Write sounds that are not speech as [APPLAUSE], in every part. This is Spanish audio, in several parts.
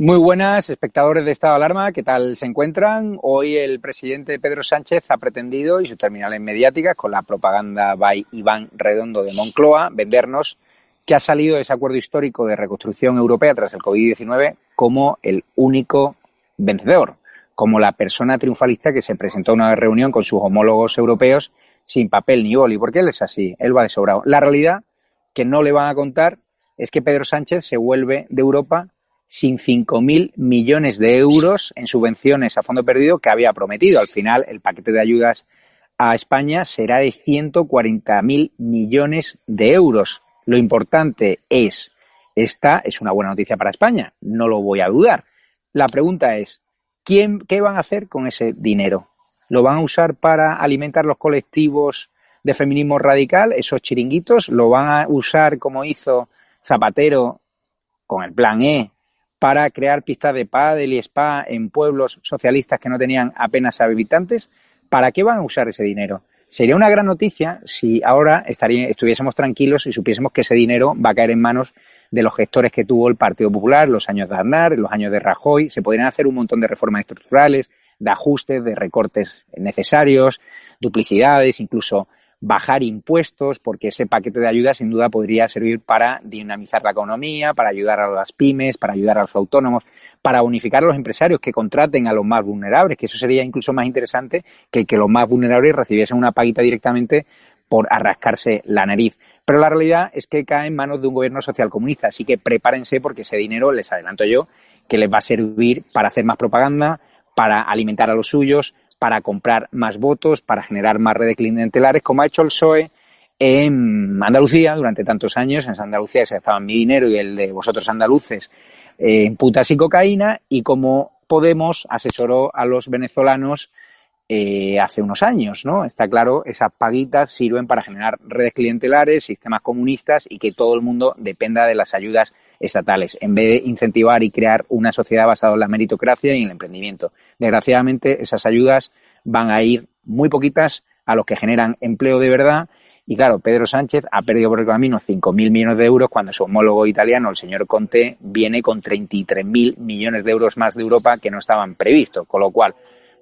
Muy buenas, espectadores de Estado de Alarma, ¿qué tal se encuentran? Hoy el presidente Pedro Sánchez ha pretendido, y sus terminales mediáticas, con la propaganda by Iván Redondo de Moncloa, vendernos que ha salido de ese acuerdo histórico de reconstrucción europea tras el COVID-19 como el único vencedor, como la persona triunfalista que se presentó a una reunión con sus homólogos europeos sin papel ni boli, porque él es así, él va de sobrado. La realidad que no le van a contar es que Pedro Sánchez se vuelve de Europa sin 5.000 millones de euros en subvenciones a fondo perdido que había prometido. Al final, el paquete de ayudas a España será de 140.000 millones de euros. Lo importante es, esta es una buena noticia para España, no lo voy a dudar. La pregunta es, ¿quién, ¿qué van a hacer con ese dinero? ¿Lo van a usar para alimentar los colectivos de feminismo radical, esos chiringuitos? ¿Lo van a usar como hizo Zapatero con el plan E para crear pistas de pádel y spa en pueblos socialistas que no tenían apenas habitantes, ¿para qué van a usar ese dinero? Sería una gran noticia si ahora estuviésemos tranquilos y supiésemos que ese dinero va a caer en manos de los gestores que tuvo el Partido Popular, los años de Aznar, los años de Rajoy. Se podrían hacer un montón de reformas estructurales, de ajustes, de recortes necesarios, duplicidades, incluso bajar impuestos, porque ese paquete de ayuda sin duda podría servir para dinamizar la economía, para ayudar a las pymes, para ayudar a los autónomos, para unificar a los empresarios que contraten a los más vulnerables, que eso sería incluso más interesante que que los más vulnerables recibiesen una paguita directamente por arrascarse la nariz. Pero la realidad es que cae en manos de un gobierno social comunista, así que prepárense porque ese dinero, les adelanto yo, que les va a servir para hacer más propaganda, para alimentar a los suyos, para comprar más votos, para generar más redes clientelares, como ha hecho el PSOE en Andalucía durante tantos años. En Andalucía se estaba mi dinero y el de vosotros andaluces en putas y cocaína, y como Podemos asesoró a los venezolanos eh, hace unos años, ¿no? Está claro, esas paguitas sirven para generar redes clientelares, sistemas comunistas y que todo el mundo dependa de las ayudas estatales, en vez de incentivar y crear una sociedad basada en la meritocracia y en el emprendimiento. Desgraciadamente, esas ayudas van a ir muy poquitas a los que generan empleo de verdad. Y claro, Pedro Sánchez ha perdido por el camino 5.000 millones de euros cuando su homólogo italiano, el señor Conte, viene con 33.000 millones de euros más de Europa que no estaban previstos. Con lo cual,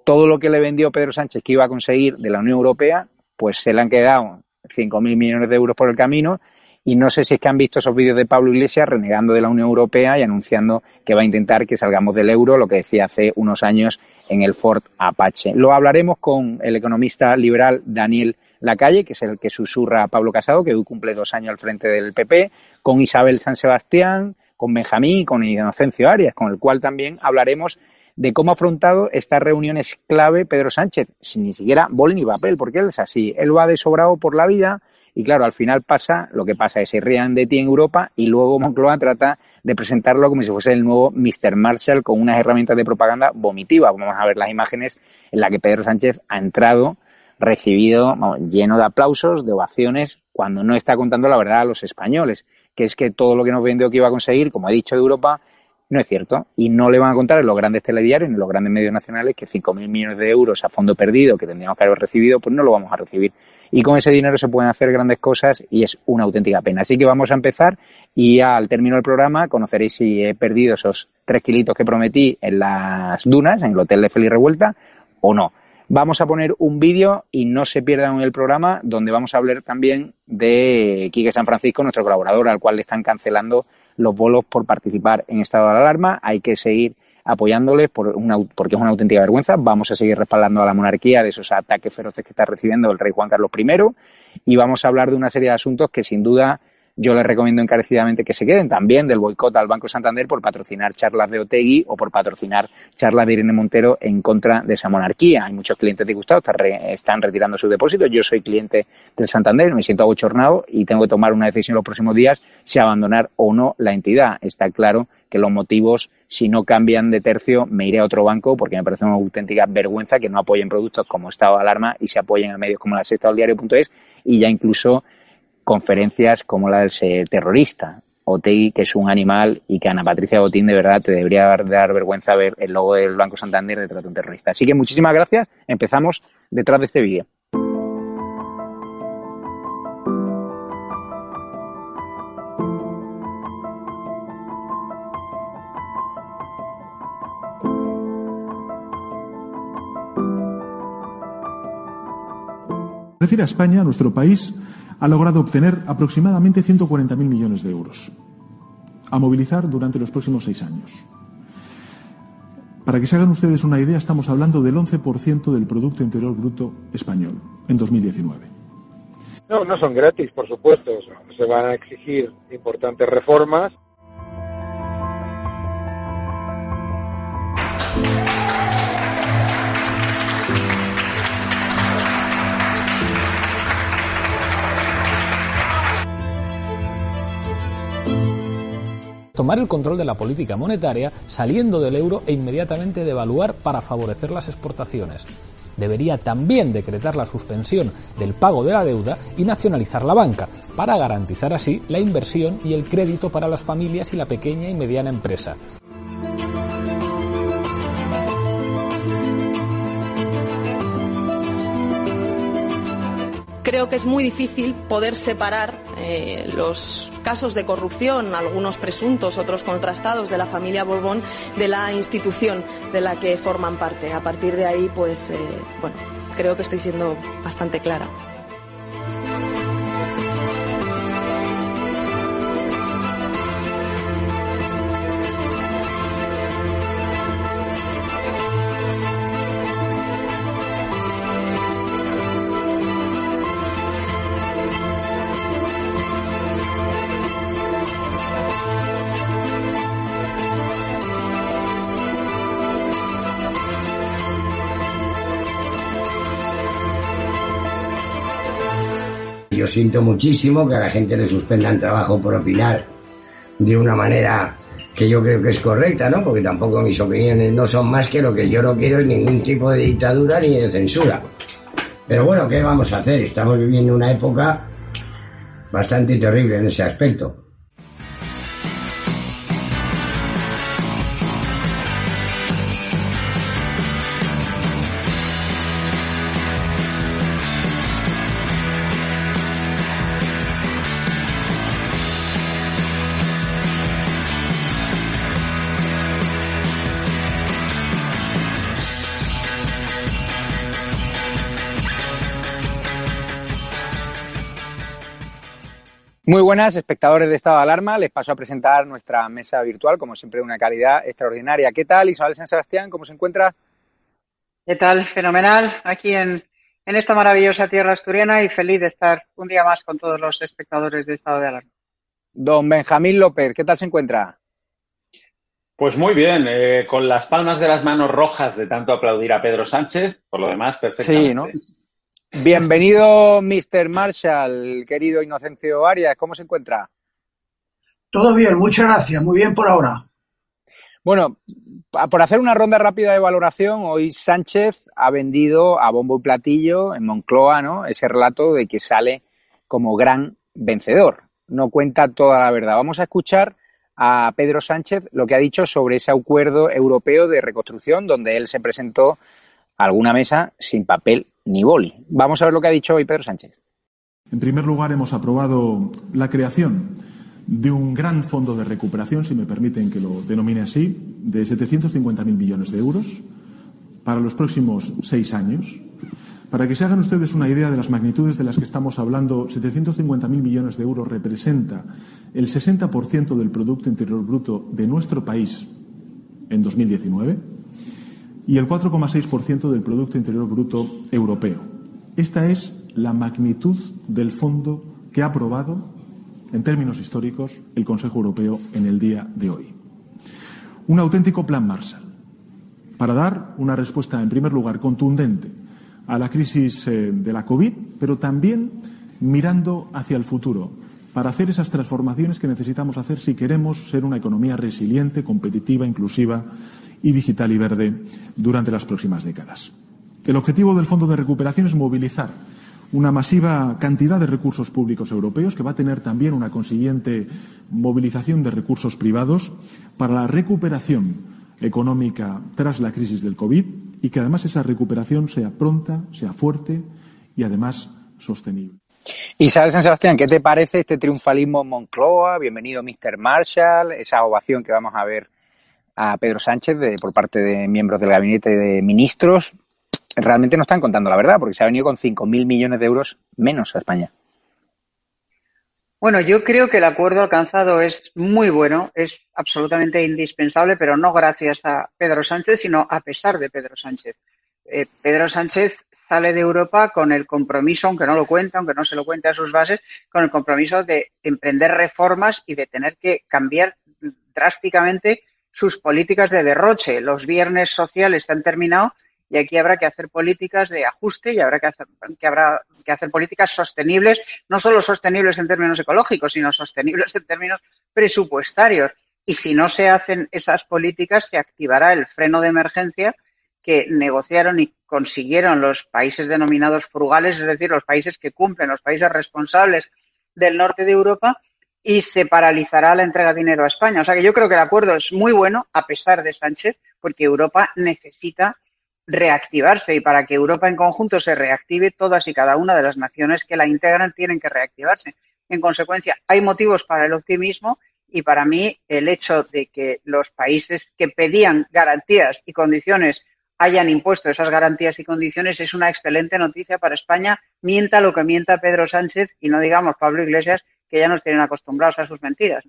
todo lo que le vendió Pedro Sánchez que iba a conseguir de la Unión Europea, pues se le han quedado 5.000 millones de euros por el camino y no sé si es que han visto esos vídeos de Pablo Iglesias renegando de la Unión Europea y anunciando que va a intentar que salgamos del euro, lo que decía hace unos años en el Ford Apache. Lo hablaremos con el economista liberal Daniel Lacalle, que es el que susurra a Pablo Casado, que hoy cumple dos años al frente del PP, con Isabel San Sebastián, con Benjamín con Inocencio Arias, con el cual también hablaremos de cómo ha afrontado estas reuniones clave Pedro Sánchez, sin ni siquiera bol ni papel, porque él es así, él va de sobrado por la vida, y claro, al final pasa lo que pasa, es que se rían de ti en Europa y luego Moncloa trata de presentarlo como si fuese el nuevo Mr. Marshall con unas herramientas de propaganda vomitiva. Vamos a ver las imágenes en las que Pedro Sánchez ha entrado, recibido lleno de aplausos, de ovaciones, cuando no está contando la verdad a los españoles, que es que todo lo que nos vendió que iba a conseguir, como ha dicho de Europa, no es cierto. Y no le van a contar en los grandes telediarios, en los grandes medios nacionales, que 5.000 millones de euros a fondo perdido que tendríamos que haber recibido, pues no lo vamos a recibir y con ese dinero se pueden hacer grandes cosas y es una auténtica pena. Así que vamos a empezar y al término del programa conoceréis si he perdido esos tres kilitos que prometí en las dunas, en el hotel de Feliz Revuelta o no. Vamos a poner un vídeo y no se pierdan el programa donde vamos a hablar también de Quique San Francisco, nuestro colaborador, al cual le están cancelando los bolos por participar en estado de alarma. Hay que seguir apoyándoles por una, porque es una auténtica vergüenza. Vamos a seguir respaldando a la monarquía de esos ataques feroces que está recibiendo el rey Juan Carlos I y vamos a hablar de una serie de asuntos que sin duda yo les recomiendo encarecidamente que se queden también del boicot al Banco Santander por patrocinar charlas de Otegui o por patrocinar charlas de Irene Montero en contra de esa monarquía. Hay muchos clientes disgustados, están retirando sus depósitos. Yo soy cliente del Santander, me siento abochornado y tengo que tomar una decisión los próximos días si abandonar o no la entidad. Está claro que los motivos, si no cambian de tercio, me iré a otro banco porque me parece una auténtica vergüenza que no apoyen productos como Estado de Alarma y se apoyen a medios como la sexta del diario.es y ya incluso conferencias como la del terrorista. Otegi, que es un animal, y que Ana Patricia Botín, de verdad, te debería dar vergüenza ver el logo del Banco Santander detrás de un terrorista. Así que muchísimas gracias. Empezamos detrás de este vídeo. Refiere a España, nuestro país ha logrado obtener aproximadamente 140.000 millones de euros a movilizar durante los próximos seis años. Para que se hagan ustedes una idea, estamos hablando del 11% del Producto Interior Bruto español en 2019. No, no son gratis, por supuesto. Se van a exigir importantes reformas tomar el control de la política monetaria saliendo del euro e inmediatamente devaluar para favorecer las exportaciones. Debería también decretar la suspensión del pago de la deuda y nacionalizar la banca, para garantizar así la inversión y el crédito para las familias y la pequeña y mediana empresa. Creo que es muy difícil poder separar eh, los casos de corrupción, algunos presuntos, otros contrastados, de la familia Borbón de la institución de la que forman parte. A partir de ahí, pues, eh, bueno, creo que estoy siendo bastante clara. Siento muchísimo que a la gente le suspendan trabajo por opinar de una manera que yo creo que es correcta, ¿no? Porque tampoco mis opiniones no son más que lo que yo no quiero es ningún tipo de dictadura ni de censura. Pero bueno, ¿qué vamos a hacer? Estamos viviendo una época bastante terrible en ese aspecto. Muy buenas, espectadores de Estado de Alarma. Les paso a presentar nuestra mesa virtual, como siempre, de una calidad extraordinaria. ¿Qué tal, Isabel San Sebastián? ¿Cómo se encuentra? ¿Qué tal? Fenomenal. Aquí en, en esta maravillosa tierra asturiana y feliz de estar un día más con todos los espectadores de Estado de Alarma. Don Benjamín López, ¿qué tal se encuentra? Pues muy bien, eh, con las palmas de las manos rojas de tanto aplaudir a Pedro Sánchez, por lo demás, perfectamente. Sí, ¿no? Bienvenido, Mr. Marshall, querido Inocencio Arias. ¿Cómo se encuentra? Todo bien, muchas gracias. Muy bien por ahora. Bueno, por hacer una ronda rápida de valoración, hoy Sánchez ha vendido a bombo y platillo en Moncloa, ¿no? Ese relato de que sale como gran vencedor. No cuenta toda la verdad. Vamos a escuchar a Pedro Sánchez lo que ha dicho sobre ese acuerdo europeo de reconstrucción, donde él se presentó a alguna mesa sin papel ni. Vamos a ver lo que ha dicho hoy Pedro Sánchez. En primer lugar, hemos aprobado la creación de un gran fondo de recuperación, si me permiten que lo denomine así, de 750.000 millones de euros, para los próximos seis años. Para que se hagan ustedes una idea de las magnitudes de las que estamos hablando, 750.000 millones de euros representa el 60% del Producto Interior Bruto de nuestro país en 2019 y el 4,6% del Producto Interior Bruto europeo. Esta es la magnitud del fondo que ha aprobado, en términos históricos, el Consejo Europeo en el día de hoy. Un auténtico plan Marshall para dar una respuesta, en primer lugar, contundente a la crisis eh, de la COVID, pero también mirando hacia el futuro, para hacer esas transformaciones que necesitamos hacer si queremos ser una economía resiliente, competitiva, inclusiva y digital y verde durante las próximas décadas. El objetivo del Fondo de Recuperación es movilizar una masiva cantidad de recursos públicos europeos que va a tener también una consiguiente movilización de recursos privados para la recuperación económica tras la crisis del COVID y que además esa recuperación sea pronta, sea fuerte y además sostenible. Isabel San Sebastián, ¿qué te parece este triunfalismo Moncloa? Bienvenido, Mr. Marshall, esa ovación que vamos a ver a Pedro Sánchez por parte de miembros del gabinete de ministros. Realmente no están contando la verdad, porque se ha venido con 5.000 millones de euros menos a España. Bueno, yo creo que el acuerdo alcanzado es muy bueno, es absolutamente indispensable, pero no gracias a Pedro Sánchez, sino a pesar de Pedro Sánchez. Eh, Pedro Sánchez sale de Europa con el compromiso, aunque no lo cuenta, aunque no se lo cuente a sus bases, con el compromiso de emprender reformas y de tener que cambiar drásticamente sus políticas de derroche. Los viernes sociales se han terminado y aquí habrá que hacer políticas de ajuste y habrá que hacer, que habrá que hacer políticas sostenibles, no solo sostenibles en términos ecológicos, sino sostenibles en términos presupuestarios. Y si no se hacen esas políticas, se activará el freno de emergencia que negociaron y consiguieron los países denominados frugales, es decir, los países que cumplen, los países responsables del norte de Europa, y se paralizará la entrega de dinero a España. O sea que yo creo que el acuerdo es muy bueno, a pesar de Sánchez, porque Europa necesita reactivarse y para que Europa en conjunto se reactive, todas y cada una de las naciones que la integran tienen que reactivarse. En consecuencia, hay motivos para el optimismo y para mí el hecho de que los países que pedían garantías y condiciones hayan impuesto esas garantías y condiciones es una excelente noticia para España, mienta lo que mienta Pedro Sánchez y no digamos Pablo Iglesias, que ya nos tienen acostumbrados a sus mentiras.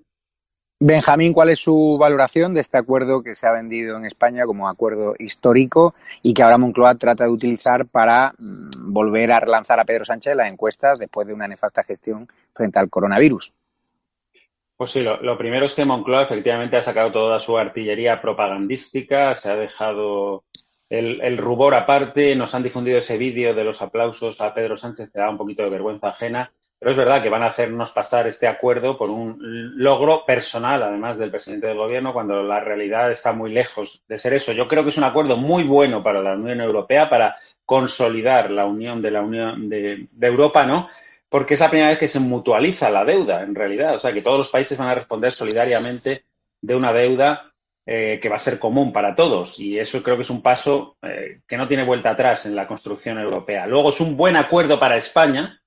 Benjamín, ¿cuál es su valoración de este acuerdo que se ha vendido en España como acuerdo histórico y que ahora Moncloa trata de utilizar para mm, volver a relanzar a Pedro Sánchez las encuestas después de una nefasta gestión frente al coronavirus? Pues sí, lo, primero es que Moncloa efectivamente ha sacado toda su artillería propagandística, se ha dejado el, el rubor aparte, nos han difundido ese vídeo de los aplausos a Pedro Sánchez que da un poquito de vergüenza ajena pero es verdad que van a hacernos pasar este acuerdo por un logro personal, además del presidente del gobierno, cuando la realidad está muy lejos de ser eso. Yo creo que es un acuerdo muy bueno para la Unión Europea, para consolidar la unión de la Unión de, Europa, ¿no? Porque es la primera vez que se mutualiza la deuda, en realidad. O sea, que todos los países van a responder solidariamente de una deuda eh, que va a ser común para todos. Y eso creo que es un paso eh, que no tiene vuelta atrás en la construcción europea. Luego es un buen acuerdo para España,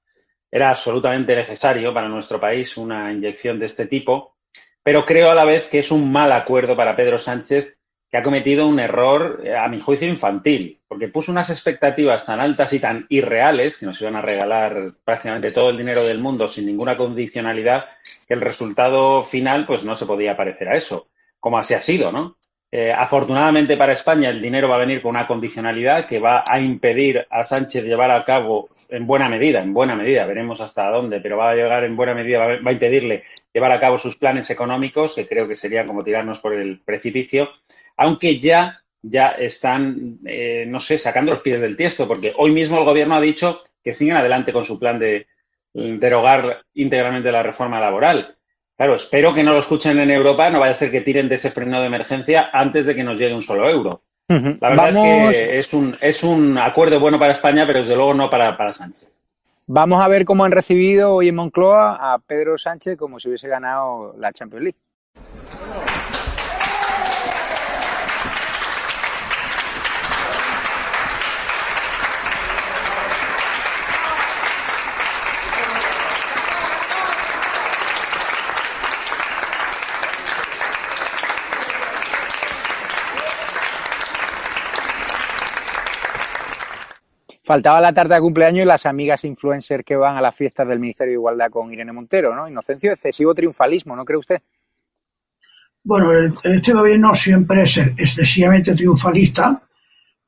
era absolutamente necesario para nuestro país una inyección de este tipo, pero creo a la vez que es un mal acuerdo para Pedro Sánchez, que ha cometido un error, eh, a mi juicio, infantil, porque puso unas expectativas tan altas y tan irreales, que nos iban a regalar prácticamente todo el dinero del mundo sin ninguna condicionalidad, que el resultado final pues no se podía parecer a eso, como así ha sido, ¿no? Eh, afortunadamente para España el dinero va a venir con una condicionalidad que va a impedir a Sánchez llevar a cabo en buena medida, en buena medida, veremos hasta dónde, pero va a llegar en buena medida, va a impedirle llevar a cabo sus planes económicos, que creo que serían como tirarnos por el precipicio, aunque ya, ya están, eh, no sé, sacando los pies del tiesto, porque hoy mismo el gobierno ha dicho que siguen adelante con su plan de derogar íntegramente la reforma laboral Claro, espero que no lo escuchen en Europa, no vaya a ser que tiren de ese freno de emergencia antes de que nos llegue un solo euro. La verdad es que es un, es un acuerdo bueno para España, pero desde luego no para, para Sánchez. Vamos a ver cómo han recibido hoy en Moncloa a Pedro Sánchez como si hubiese ganado la Champions League. Faltaba la tarta de cumpleaños y las amigas influencers que van a las fiestas del Ministerio de Igualdad con Irene Montero, ¿no? Inocencio, excesivo triunfalismo, ¿no cree usted? Bueno, este gobierno siempre es excesivamente triunfalista,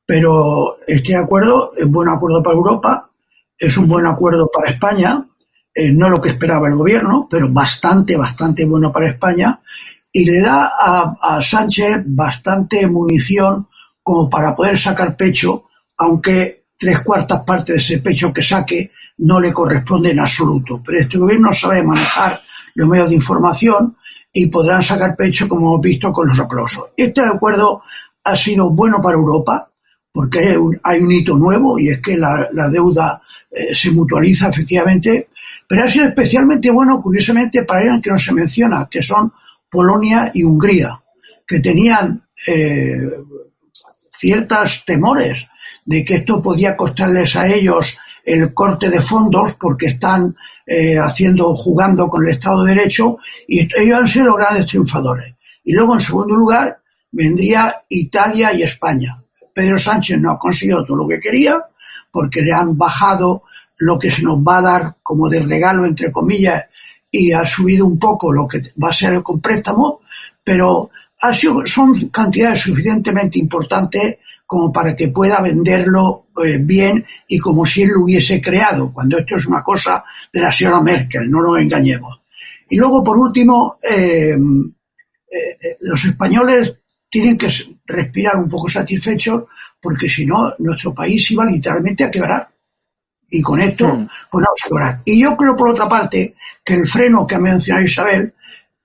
pero este acuerdo es buen acuerdo para Europa, es un buen acuerdo para España, eh, no lo que esperaba el gobierno, pero bastante, bastante bueno para España, y le da a Sánchez bastante munición como para poder sacar pecho, aunque tres cuartas partes de ese pecho que saque no le corresponde en absoluto. Pero este gobierno sabe manejar los medios de información y podrán sacar pecho, como hemos visto, con los aplausos. Este acuerdo ha sido bueno para Europa, porque hay un, hito nuevo y es que la, deuda eh, se mutualiza efectivamente, pero ha sido especialmente bueno, curiosamente, para alguien que no se menciona, que son Polonia y Hungría, que tenían eh, ciertos temores de que esto podía costarles a ellos el corte de fondos porque están eh, haciendo, jugando con el Estado de Derecho y ellos han sido grandes triunfadores. Y luego, en segundo lugar, vendría Italia y España. Pedro Sánchez no ha conseguido todo lo que quería porque le han bajado lo que se nos va a dar como de regalo, entre comillas, y ha subido un poco lo que va a ser con préstamo, pero ha sido, son cantidades suficientemente importantes como para que pueda venderlo eh, bien y como si él lo hubiese creado, cuando esto es una cosa de la señora Merkel, no nos engañemos. Y luego, por último, eh, eh, los españoles tienen que respirar un poco satisfechos porque si no, nuestro país iba literalmente a quebrar. Y con esto, mm. pues vamos a quebrar. Y yo creo, por otra parte, que el freno que ha mencionado Isabel,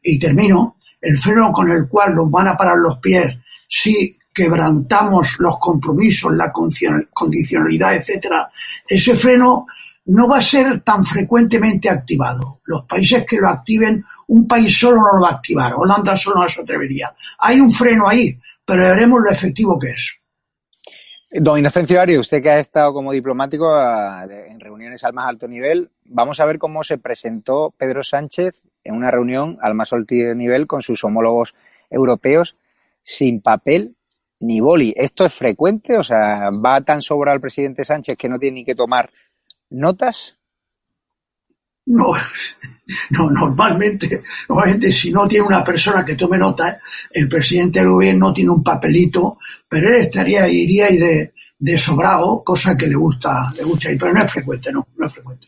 y termino, el freno con el cual nos van a parar los pies si quebrantamos los compromisos, la condicionalidad, etcétera, ese freno no va a ser tan frecuentemente activado. Los países que lo activen, un país solo no lo va a activar, Holanda solo no se atrevería. Hay un freno ahí, pero veremos lo efectivo que es. Don Inocencio Ari, usted que ha estado como diplomático en reuniones al más alto nivel, vamos a ver cómo se presentó Pedro Sánchez en una reunión al más alto nivel con sus homólogos europeos sin papel ni boli. ¿Esto es frecuente? O sea, ¿va tan sobra el presidente Sánchez que no tiene ni que tomar notas? No, no, normalmente, normalmente si no tiene una persona que tome notas, el presidente del gobierno tiene un papelito, pero él estaría, iría y de, de sobrado, cosa que le gusta, le gusta ir, pero no es frecuente, no, no es frecuente.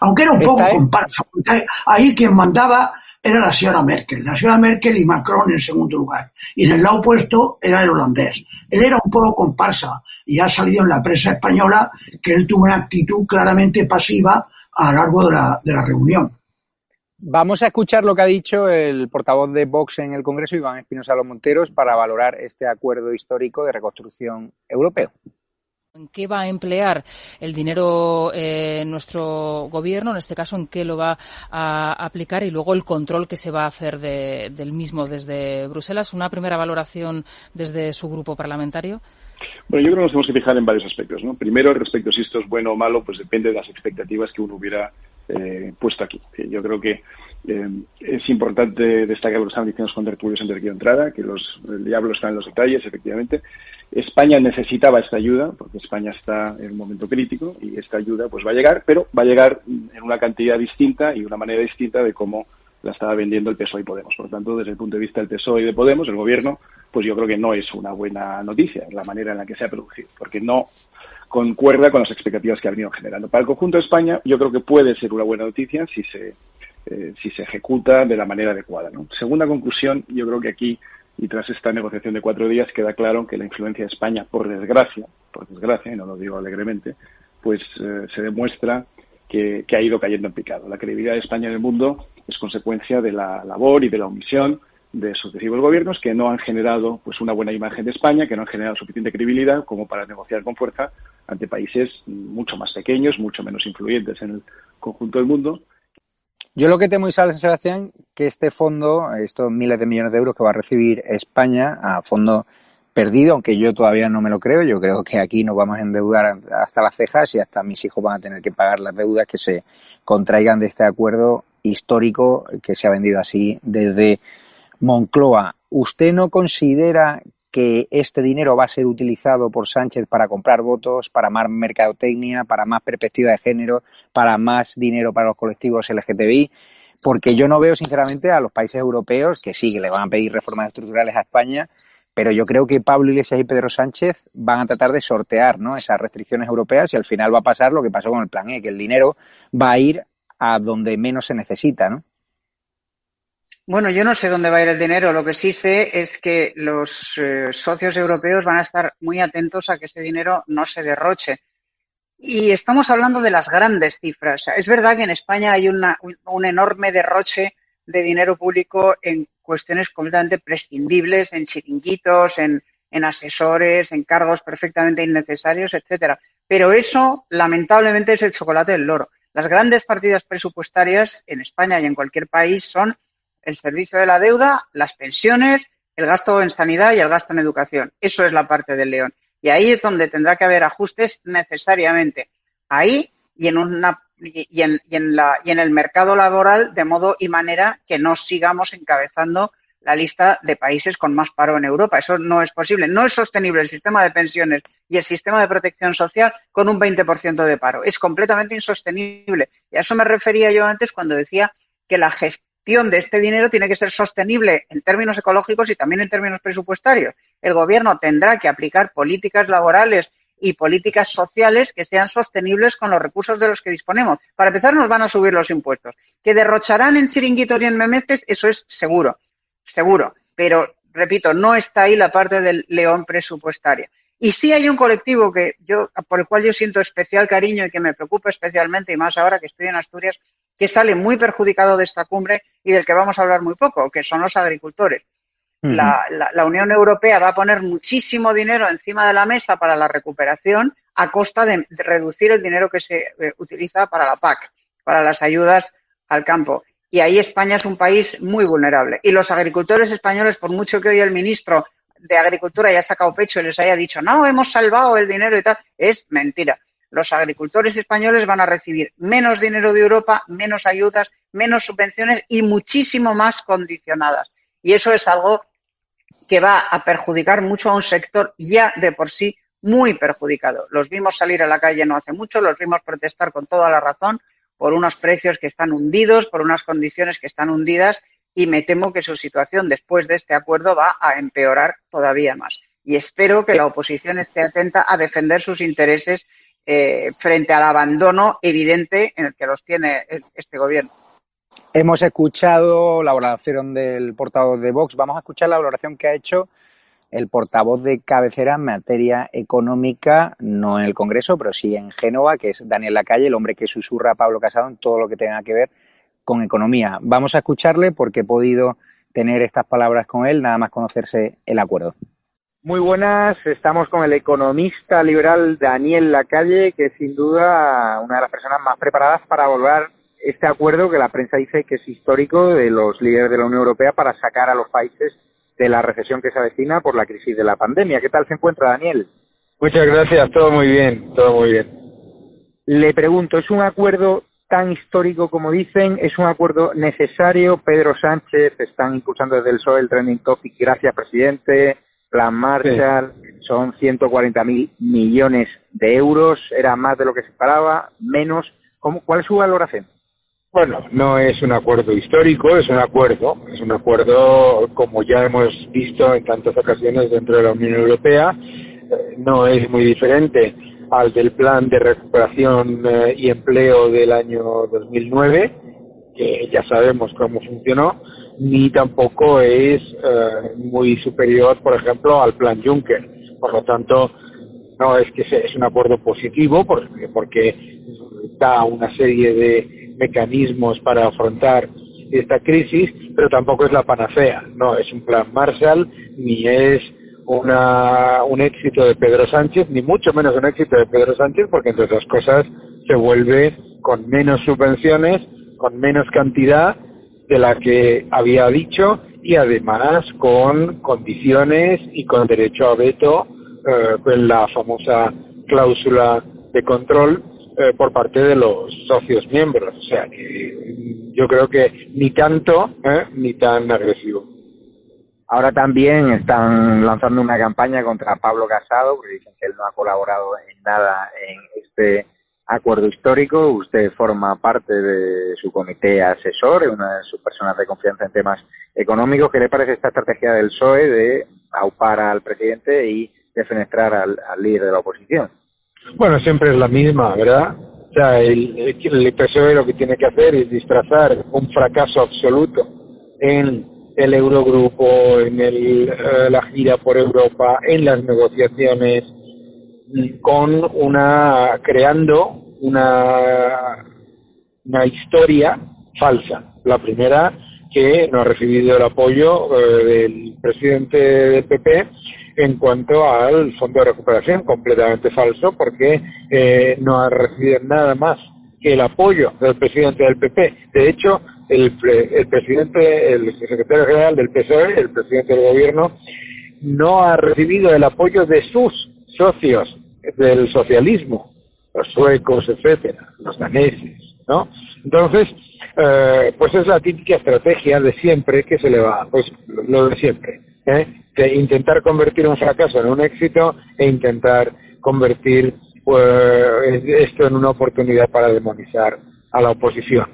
Aunque era un poco comparsa, porque ahí quien mandaba era la señora Merkel, la señora Merkel y Macron en segundo lugar. Y en el lado opuesto era el holandés. Él era un poco comparsa y ha salido en la prensa española que él tuvo una actitud claramente pasiva a lo largo de la, de la reunión. Vamos a escuchar lo que ha dicho el portavoz de Vox en el Congreso, Iván Espinosa Los Monteros, para valorar este acuerdo histórico de reconstrucción europeo. ¿En qué va a emplear el dinero eh, nuestro gobierno? En este caso, ¿en qué lo va a aplicar? Y luego el control que se va a hacer del mismo desde Bruselas. ¿Una primera valoración desde su grupo parlamentario? Bueno, yo creo que nos tenemos que fijar en varios aspectos. ¿no? Primero, respecto a si esto es bueno o malo, pues depende de las expectativas que uno hubiera eh, puesto aquí. Yo creo que eh, es importante destacar lo que están diciendo los contertulios antes de que que los, el diablo está en los detalles, efectivamente. España necesitaba esta ayuda, porque España está en un momento crítico y esta ayuda pues va a llegar, pero va a llegar en una cantidad distinta y una manera distinta de cómo la estaba vendiendo el PSOE y Podemos. Por tanto, desde el punto de vista del PSOE y de Podemos, el gobierno, pues yo creo que no es una buena noticia la manera en la que se ha producido, porque no concuerda con las expectativas que ha venido generando. Para el conjunto de España, yo creo que puede ser una buena noticia si se, eh, si se ejecuta de la manera adecuada. Segunda conclusión, yo creo que aquí y tras esta negociación de cuatro días queda claro que la influencia de España, por desgracia, por desgracia, y no lo digo alegremente, pues eh, se demuestra que, ha ido cayendo en picado. La credibilidad de España en el mundo es consecuencia de la labor y de la omisión de sucesivos gobiernos que no han generado pues una buena imagen de España, que no han generado suficiente credibilidad como para negociar con fuerza ante países mucho más pequeños, mucho menos influyentes en el conjunto del mundo yo lo que temo, Isabel Sebastián, que este fondo, estos miles de millones de euros que va a recibir España a fondo perdido, aunque yo todavía no me lo creo, yo creo que aquí nos vamos a endeudar hasta las cejas y hasta mis hijos van a tener que pagar las deudas que se contraigan de este acuerdo histórico que se ha vendido así desde Moncloa. ¿Usted no considera que este dinero va a ser utilizado por Sánchez para comprar votos, para más mercadotecnia, para más perspectiva de género, para más dinero para los colectivos LGTBI, porque yo no veo sinceramente a los países europeos que sí, que le van a pedir reformas estructurales a España, pero yo creo que Pablo Iglesias y Pedro Sánchez van a tratar de sortear ¿no? esas restricciones europeas y al final va a pasar lo que pasó con el plan E, que el dinero va a ir a donde menos se necesita, ¿no? Bueno, yo no sé dónde va a ir el dinero. Lo que sí sé es que los eh, socios europeos van a estar muy atentos a que ese dinero no se derroche. Y estamos hablando de las grandes cifras. Es verdad que en España hay una, un enorme derroche de dinero público en cuestiones completamente prescindibles, en chiringuitos, en, en asesores, en cargos perfectamente innecesarios, etcétera. Pero eso, lamentablemente, es el chocolate del loro. Las grandes partidas presupuestarias en España y en cualquier país son el servicio de la deuda, las pensiones, el gasto en sanidad y el gasto en educación. Eso es la parte del león. Y ahí es donde tendrá que haber ajustes necesariamente. Ahí y en una y en, y en, la, y en el mercado laboral de modo y manera que no sigamos encabezando la lista de países con más paro en Europa. Eso no es posible. No es sostenible el sistema de pensiones y el sistema de protección social con un 20% de paro. Es completamente insostenible. Y a eso me refería yo antes cuando decía que la gestión de este dinero tiene que ser sostenible en términos ecológicos y también en términos presupuestarios. El Gobierno tendrá que aplicar políticas laborales y políticas sociales que sean sostenibles con los recursos de los que disponemos. Para empezar, nos van a subir los impuestos. Que derrocharán en chiringuitos y en memeces, eso es seguro, seguro. Pero, repito, no está ahí la parte del león presupuestaria. Y sí hay un colectivo que yo, por el cual yo siento especial cariño y que me preocupa especialmente, y más ahora que estoy en Asturias, que sale muy perjudicado de esta cumbre y del que vamos a hablar muy poco, que son los agricultores. la, Unión Europea va a poner muchísimo dinero encima de la mesa para la recuperación a costa de, reducir el dinero que se eh, utiliza para la PAC, para las ayudas al campo. Y ahí España es un país muy vulnerable. Y los agricultores españoles, por mucho que hoy el ministro de Agricultura haya sacado pecho y les haya dicho, no, hemos salvado el dinero y tal, es mentira los agricultores españoles van a recibir menos dinero de Europa, menos ayudas, menos subvenciones y muchísimo más condicionadas. Y eso es algo que va a perjudicar mucho a un sector ya de por sí muy perjudicado. Los vimos salir a la calle no hace mucho, los vimos protestar con toda la razón por unos precios que están hundidos, por unas condiciones que están hundidas y me temo que su situación después de este acuerdo va a empeorar todavía más. Y espero que la oposición esté atenta a defender sus intereses eh, frente al abandono evidente en el que los tiene este gobierno. Hemos escuchado la valoración del portavoz de Vox. Vamos a escuchar la valoración que ha hecho el portavoz de cabecera en materia económica, no en el Congreso, pero sí en Génova, que es Daniel Lacalle, el hombre que susurra a Pablo Casado en todo lo que tenga que ver con economía. Vamos a escucharle porque he podido tener estas palabras con él, nada más conocerse el acuerdo. Muy buenas, estamos con el economista liberal Daniel Lacalle, que es sin duda una de las personas más preparadas para volver este acuerdo que la prensa dice que es histórico de los líderes de la Unión Europea para sacar a los países de la recesión que se avecina por la crisis de la pandemia. ¿Qué tal se encuentra Daniel? Muchas gracias, todo muy bien, todo muy bien. Le pregunto, ¿es un acuerdo tan histórico como dicen? ¿Es un acuerdo necesario? Pedro Sánchez están impulsando desde el PSOE el trending topic. Gracias, presidente Plan Marshall, son 140 mil millones de euros, era más de lo que se esperaba, menos. ¿Cómo, ¿Cuál es su valoración? Bueno, no es un acuerdo histórico, es un acuerdo, es un acuerdo como ya hemos visto en tantas ocasiones dentro de la Unión Europea, eh, no es muy diferente al del plan de recuperación eh, y empleo del año 2009, que ya sabemos cómo funcionó, ni tampoco es eh, muy superior, por ejemplo, al plan Juncker. Por lo tanto, no es que es un acuerdo positivo porque, porque da una serie de mecanismos para afrontar esta crisis, pero tampoco es la panacea. No es un plan Marshall, ni es una, un éxito de Pedro Sánchez, ni mucho menos un éxito de Pedro Sánchez, porque entre otras cosas se vuelve con menos subvenciones, con menos cantidad de la que había dicho y además con condiciones y con derecho a veto eh, con la famosa cláusula de control eh, por parte de los socios miembros. O sea, que yo creo que ni tanto eh, ni tan agresivo. Ahora también están lanzando una campaña contra Pablo Casado, porque dicen que él no ha colaborado en nada en este acuerdo histórico. Usted forma parte de su comité asesor, es una de sus personas de confianza en temas económicos. ¿Qué le parece esta estrategia del PSOE de aupar al presidente y defenestrar al, líder de la oposición? Bueno, siempre es la misma, ¿verdad? O sea, el, el PSOE lo que tiene que hacer es disfrazar un fracaso absoluto en el Eurogrupo, en el, eh, la gira por Europa, en las negociaciones, con una creando una una historia falsa. La primera que no ha recibido el apoyo eh, del presidente del PP en cuanto al fondo de recuperación, completamente falso, porque eh, no ha recibido nada más que el apoyo del presidente del PP. De hecho, el, el presidente, el secretario general del PSOE, el presidente del gobierno, no ha recibido el apoyo de sus socios del socialismo, los suecos, etcétera, los daneses, ¿no? Entonces, eh, pues es la típica estrategia de siempre que se le va, pues lo de siempre, ¿eh? de intentar convertir un fracaso en un éxito e intentar convertir pues, esto en una oportunidad para demonizar a la oposición.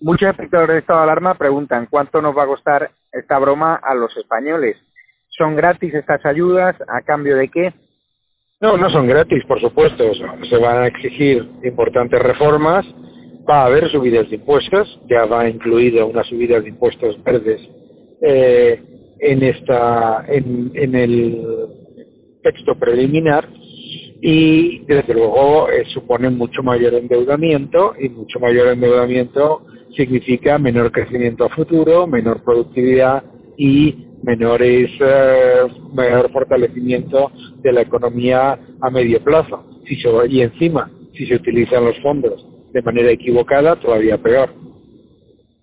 Muchos espectadores de estado de alarma preguntan cuánto nos va a costar esta broma a los españoles. ¿Son gratis estas ayudas? ¿A cambio de qué? No, no son gratis, por supuesto. Se van a exigir importantes reformas. Va a haber subidas de impuestos. Ya va incluida una subida de impuestos verdes eh, en esta en, el texto preliminar y desde luego eh, supone mucho mayor endeudamiento y mucho mayor endeudamiento significa menor crecimiento a futuro, menor productividad y menores eh, menor fortalecimiento de la economía a medio plazo. Si se, y encima, si se utilizan los fondos de manera equivocada, todavía peor.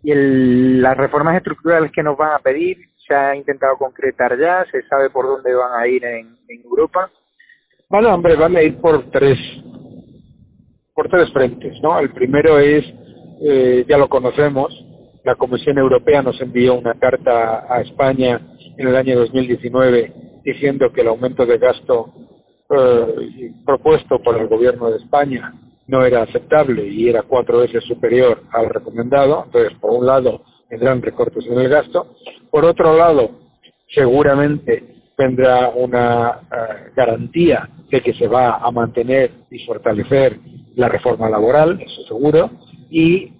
¿Y el, las reformas estructurales que nos van a pedir se ha intentado concretar ya? ¿Se sabe por dónde van a ir en, en Europa? Bueno, hombre, van a ir por tres, por tres frentes, ¿no? El primero es, eh, ya lo conocemos, la Comisión Europea nos envió una carta a España en el año 2019 diciendo que el aumento de gasto eh, propuesto por el gobierno de España no era aceptable y era cuatro veces superior al recomendado. Entonces, por un lado, vendrán recortes en el gasto. Por otro lado, seguramente vendrá una eh, garantía de que se va a mantener y fortalecer la reforma laboral, eso seguro, y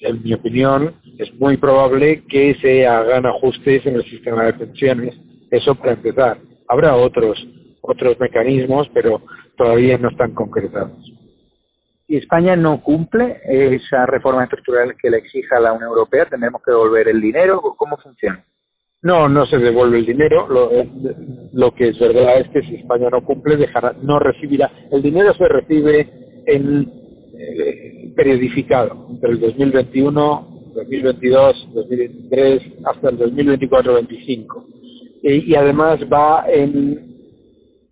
en mi opinión es muy probable que se hagan ajustes en el sistema de pensiones, eso para empezar. Habrá otros otros mecanismos, pero todavía no están concretados. Si España no cumple esa reforma estructural que le exija la Unión Europea, tendremos que devolver el dinero. ¿Cómo funciona? No, no se devuelve el dinero. Lo, lo que es verdad es que si España no cumple, dejará, no recibirá. El dinero se recibe en eh, periodificado entre el 2021, 2022, 2023 hasta el 2024-25. Y, y además va en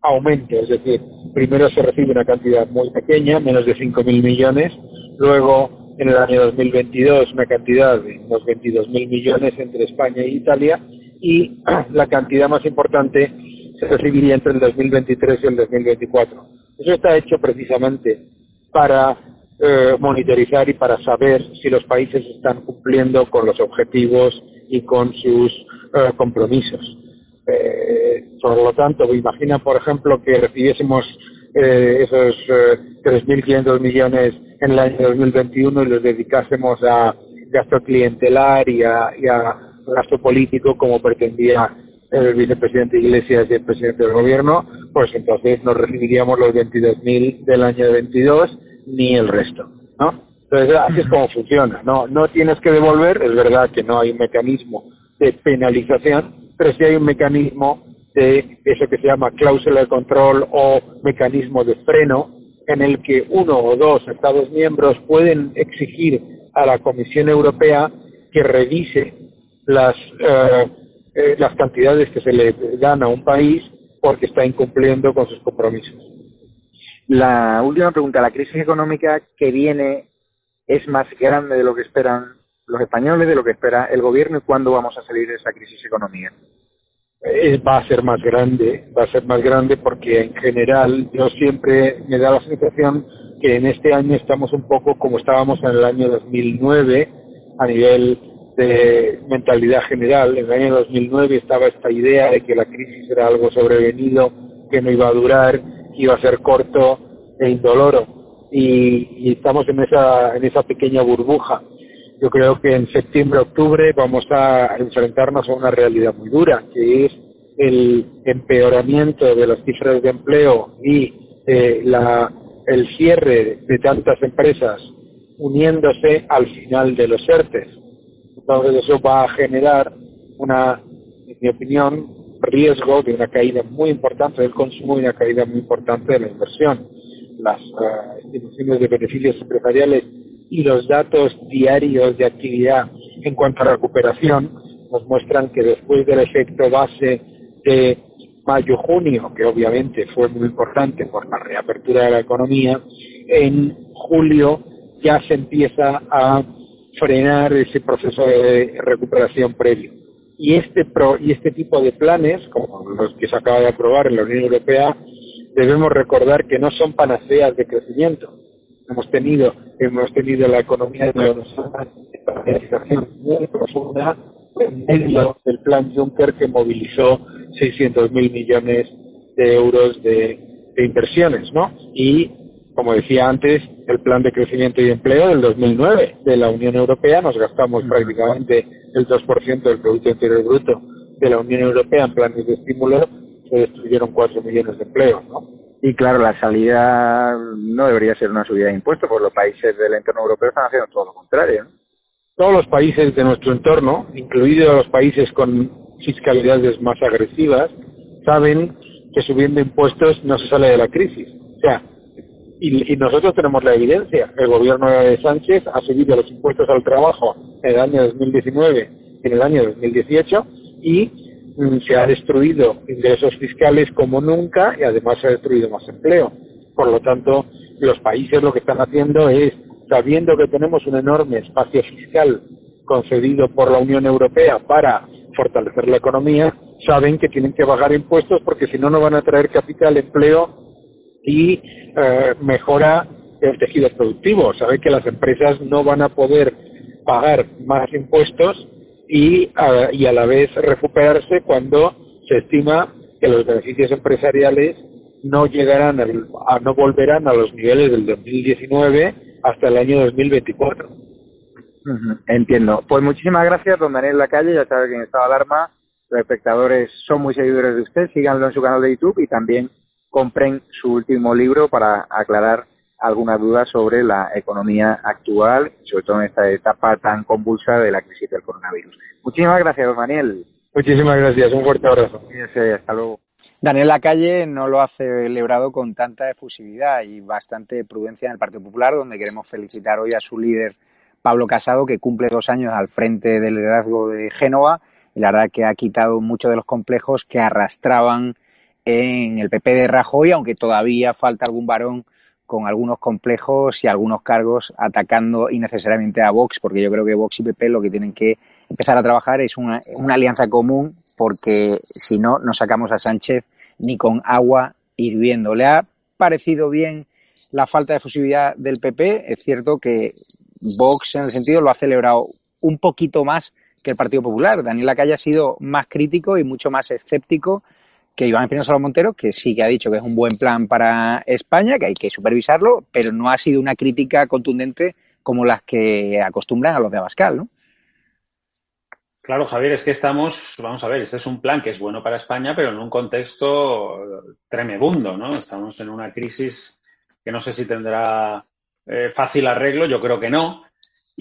aumento, es decir, primero se recibe una cantidad muy pequeña, menos de 5.000 millones, luego en el año 2022 una cantidad de unos 22.000 millones entre España e Italia y [CLEARS THROAT] la cantidad más importante se recibiría entre el 2023 y el 2024. Eso está hecho precisamente para eh, monitorizar y para saber si los países están cumpliendo con los objetivos y con sus eh, compromisos. Eh, por lo tanto, imagina, por ejemplo, que recibiésemos eh, esos eh, 3.500 millones en el año 2021 y los dedicásemos a gasto clientelar y a, y a gasto político como pretendía el vicepresidente Iglesias y el presidente del gobierno, pues entonces no recibiríamos los 22.000 del año 22 ni el resto, ¿no? Entonces así es como funciona, no no tienes que devolver, es verdad que no hay un mecanismo de penalización, pero sí hay un mecanismo de eso que se llama cláusula de control o mecanismo de freno en el que uno o dos Estados miembros pueden exigir a la Comisión Europea que revise las eh, eh, las cantidades que se le dan a un país porque está incumpliendo con sus compromisos. La última pregunta, ¿la crisis económica que viene es más grande de lo que esperan los españoles, de lo que espera el gobierno y cuándo vamos a salir de esa crisis económica? eh, va a ser más grande, va a ser más grande porque en general yo siempre me da la sensación que en este año estamos un poco como estábamos en el año 2009 a nivel de mentalidad general. En el año 2009 estaba esta idea de que la crisis era algo sobrevenido, que no iba a durar, que iba a ser corto e indoloro. Y, estamos en esa, en esa pequeña burbuja. Yo creo que en septiembre, octubre vamos a enfrentarnos a una realidad muy dura, que es el empeoramiento de las cifras de empleo y eh, la, el cierre de tantas empresas uniéndose al final de los ERTES. Entonces eso va a generar una, en mi opinión, riesgo de una caída muy importante del consumo y una caída muy importante de la inversión. Las uh, estimaciones de beneficios empresariales y los datos diarios de actividad en cuanto a recuperación nos muestran que después del efecto base de mayo-junio, que obviamente fue muy importante por la reapertura de la economía, en julio ya se empieza a frenar ese proceso de recuperación previo. Y este, pro, y este tipo de planes, como los que se acaba de aprobar en la Unión Europea, debemos recordar que no son panaceas de crecimiento. Hemos tenido, hemos tenido la economía de una situación muy profunda en medio del plan Juncker que movilizó 600 mil millones de euros de, de inversiones, ¿no? Y como decía antes, el plan de crecimiento y empleo del 2009 de la Unión Europea, nos gastamos prácticamente el 2% del Producto Interior Bruto de la Unión Europea en planes de estímulo, se destruyeron 4 millones de empleos, ¿no? Y claro, la salida no debería ser una subida de impuestos, porque los países del entorno europeo están haciendo todo lo contrario. Todos los países de nuestro entorno, incluidos los países con fiscalidades más agresivas, saben que subiendo impuestos no se sale de la crisis. O sea, y, nosotros tenemos la evidencia. El gobierno de Sánchez ha subido los impuestos al trabajo en el año 2019 y en el año 2018 y se ha destruido ingresos fiscales como nunca y además se ha destruido más empleo. Por lo tanto, los países lo que están haciendo es, sabiendo que tenemos un enorme espacio fiscal concedido por la Unión Europea para fortalecer la economía, saben que tienen que bajar impuestos porque si no, no van a traer capital, empleo y eh, mejora el tejido productivo. Sabe que las empresas no van a poder pagar más impuestos y, eh, y a la vez recuperarse cuando se estima que los beneficios empresariales no llegarán a, no volverán a los niveles del 2019 hasta el año 2024. Entiendo. Pues muchísimas gracias, don Daniel Lacalle. Ya sabe que en estado de alarma los espectadores son muy seguidores de usted. Síganlo en su canal de YouTube y también compren su último libro para aclarar algunas dudas sobre la economía actual, sobre todo en esta etapa tan convulsa de la crisis del coronavirus. Muchísimas gracias, don Daniel. Muchísimas gracias, un fuerte abrazo. hasta luego. Daniel Lacalle no lo ha celebrado con tanta efusividad y bastante prudencia en el Partido Popular, donde queremos felicitar hoy a su líder Pablo Casado, que cumple dos años al frente del liderazgo de Génova y la verdad que ha quitado muchos de los complejos que arrastraban en el PP de Rajoy, aunque todavía falta algún varón con algunos complejos y algunos cargos atacando innecesariamente a Vox, porque yo creo que Vox y PP lo que tienen que empezar a trabajar es una, alianza común, porque si no, no sacamos a Sánchez ni con agua hirviendo. ¿Le ha parecido bien la falta de efusividad del PP? Es cierto que Vox, en el sentido, lo ha celebrado un poquito más que el Partido Popular. Daniel Lacalle ha sido más crítico y mucho más escéptico que Iván Espinosa Montero, que sí que ha dicho que es un buen plan para España, que hay que supervisarlo, pero no ha sido una crítica contundente como las que acostumbran a los de Abascal, ¿no? Claro, Javier, es que estamos, vamos a ver, este es un plan que es bueno para España, pero en un contexto tremebundo, ¿no? Estamos en una crisis que no sé si tendrá eh, fácil arreglo, yo creo que no,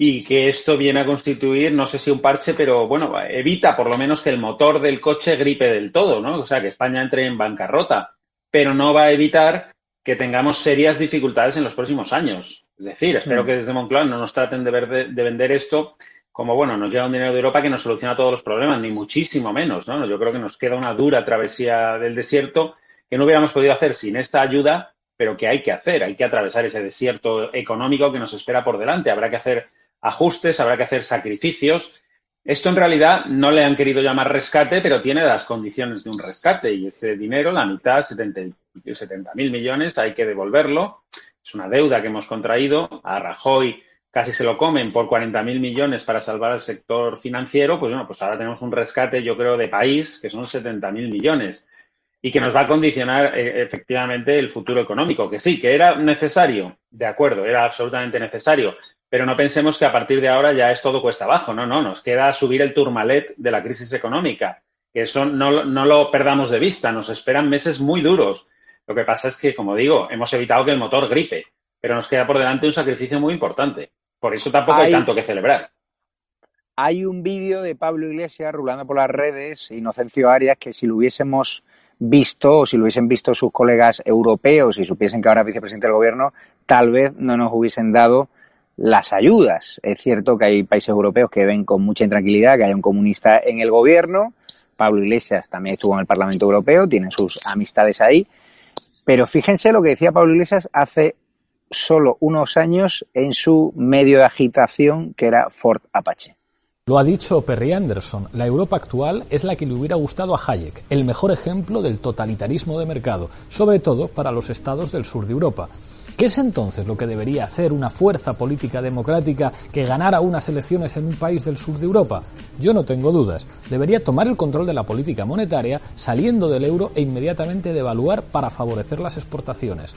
y que esto viene a constituir, no sé si un parche, pero bueno, evita por lo menos que el motor del coche gripe del todo, ¿no? O sea, que España entre en bancarrota, pero no va a evitar que tengamos serias dificultades en los próximos años. Es decir, espero mm. que desde Moncloa no nos traten de, de, vender esto como, bueno, nos llega un dinero de Europa que nos soluciona todos los problemas, ni muchísimo menos, ¿no? Yo creo que nos queda una dura travesía del desierto que no hubiéramos podido hacer sin esta ayuda, pero que hay que hacer. Hay que atravesar ese desierto económico que nos espera por delante. Habrá que hacer ajustes, habrá que hacer sacrificios Esto en realidad no le han querido llamar rescate, pero tiene las condiciones de un rescate y ese dinero, la mitad, 70 mil millones, hay que devolverlo. Es una deuda que hemos contraído. A Rajoy casi se lo comen por 40 mil millones para salvar al sector financiero. Pues bueno, pues ahora tenemos un rescate, yo creo, de país que son 70 mil millones y que nos va a condicionar eh, efectivamente el futuro económico, que sí, que era necesario, de acuerdo, era absolutamente necesario, pero no pensemos que a partir de ahora ya es todo cuesta abajo, no, no, nos queda subir el turmalet de la crisis económica, que eso no, no lo perdamos de vista, nos esperan meses muy duros. Lo que pasa es que, como digo, hemos evitado que el motor gripe, pero nos queda por delante un sacrificio muy importante. Por eso tampoco hay tanto que celebrar. Hay un vídeo de Pablo Iglesias rulando por las redes, Inocencio Arias, que si lo hubiésemos visto o si lo hubiesen visto sus colegas europeos y supiesen que ahora es vicepresidente del gobierno, tal vez no nos hubiesen dado las ayudas. Es cierto que hay países europeos que ven con mucha intranquilidad que haya un comunista en el gobierno. Pablo Iglesias también estuvo en el Parlamento Europeo, tiene sus amistades ahí. Pero fíjense lo que decía Pablo Iglesias hace solo unos años en su medio de agitación que era Ford Apache. Lo ha dicho Perry Anderson, la Europa actual es la que le hubiera gustado a Hayek, el mejor ejemplo del totalitarismo de mercado, sobre todo para los estados del sur de Europa. ¿Qué es entonces lo que debería hacer una fuerza política democrática que ganara unas elecciones en un país del sur de Europa? Yo no tengo dudas. Debería tomar el control de la política monetaria saliendo del euro e inmediatamente devaluar para favorecer las exportaciones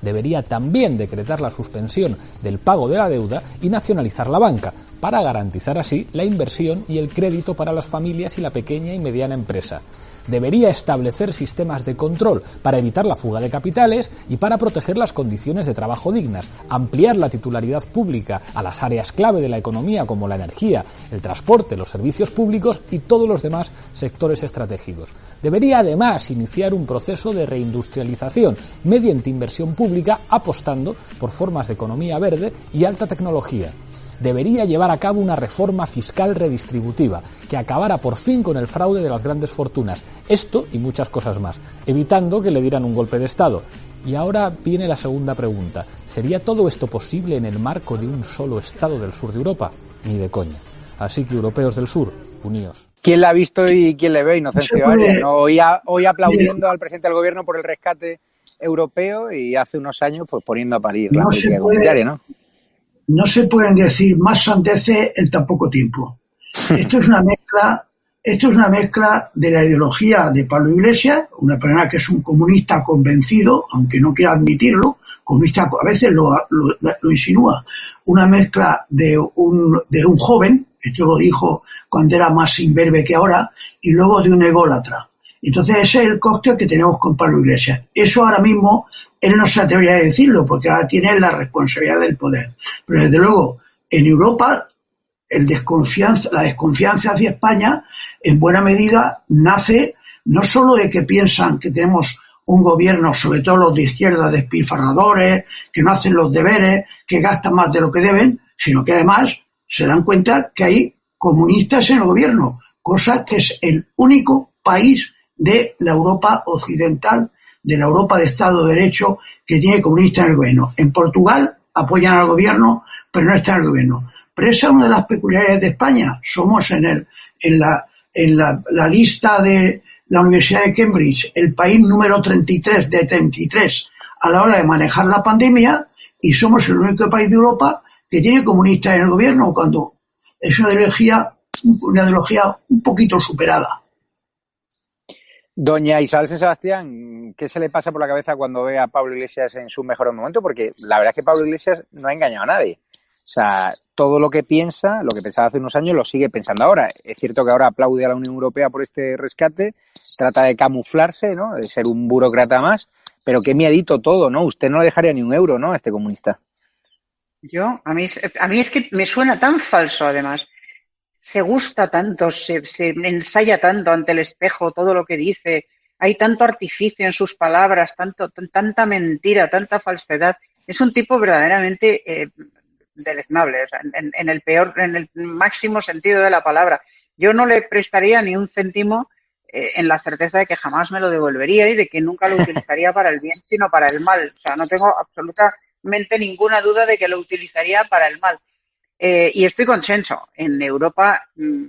debería también decretar la suspensión del pago de la deuda y nacionalizar la banca, para garantizar así la inversión y el crédito para las familias y la pequeña y mediana empresa debería establecer sistemas de control para evitar la fuga de capitales y para proteger las condiciones de trabajo dignas, ampliar la titularidad pública a las áreas clave de la economía como la energía, el transporte, los servicios públicos y todos los demás sectores estratégicos. Debería además iniciar un proceso de reindustrialización mediante inversión pública apostando por formas de economía verde y alta tecnología debería llevar a cabo una reforma fiscal redistributiva que acabara por fin con el fraude de las grandes fortunas. Esto y muchas cosas más, evitando que le dieran un golpe de Estado. Y ahora viene la segunda pregunta. ¿Sería todo esto posible en el marco de un solo Estado del sur de Europa? Ni de coña. Así que europeos del sur, uníos. ¿Quién la ha visto y quién le ve? Inocencio Hoy, hoy aplaudiendo al presidente del gobierno por el rescate europeo y hace unos años pues poniendo a parir la política comunitaria, ¿no? No se pueden decir más sandeces en tan poco tiempo. [LAUGHS] Esto es una mezcla, esto es una mezcla de la ideología de Pablo Iglesias, una persona que es un comunista convencido, aunque no quiera admitirlo, comunista a veces lo, lo, insinúa, una mezcla de un, de un joven, esto lo dijo cuando era más imberbe que ahora, y luego de un ególatra. Entonces ese es el cóctel que tenemos con Pablo Iglesias. Eso ahora mismo él no se atrevería a decirlo porque ahora tiene la responsabilidad del poder. Pero desde luego, en Europa, el desconfianza, la desconfianza hacia España, en buena medida, nace no solo de que piensan que tenemos un gobierno, sobre todo los de izquierda, despilfarradores, que no hacen los deberes, que gastan más de lo que deben, sino que además se dan cuenta que hay comunistas en el gobierno, cosa que es el único país de la Europa occidental, de la Europa de Estado de Derecho que tiene comunistas en el gobierno. En Portugal apoyan al gobierno, pero no están en el gobierno. Pero esa es una de las peculiaridades de España. Somos en, el, en, la, en la, la lista de la Universidad de Cambridge el país número 33 de 33 a la hora de manejar la pandemia y somos el único país de Europa que tiene comunistas en el gobierno cuando es una ideología, una ideología un poquito superada. Doña Isabel San Sebastián, ¿qué se le pasa por la cabeza cuando ve a Pablo Iglesias en su mejor momento? Porque la verdad es que Pablo Iglesias no ha engañado a nadie. O sea, todo lo que piensa, lo que pensaba hace unos años, lo sigue pensando ahora. Es cierto que ahora aplaude a la Unión Europea por este rescate, trata de camuflarse, ¿no? De ser un burócrata más, pero qué miedito todo, ¿no? Usted no le dejaría ni un euro, ¿no? A este comunista. Yo, a mí, a mí es que me suena tan falso, además se gusta tanto, se, se, ensaya tanto ante el espejo todo lo que dice, hay tanto artificio en sus palabras, tanto, tanta mentira, tanta falsedad. Es un tipo verdaderamente eh, deleznable, en, el peor, en el máximo sentido de la palabra. Yo no le prestaría ni un céntimo eh, en la certeza de que jamás me lo devolvería y de que nunca lo [LAUGHS] utilizaría para el bien, sino para el mal. O sea, no tengo absolutamente ninguna duda de que lo utilizaría para el mal. Eh, y estoy consenso. En Europa, mm,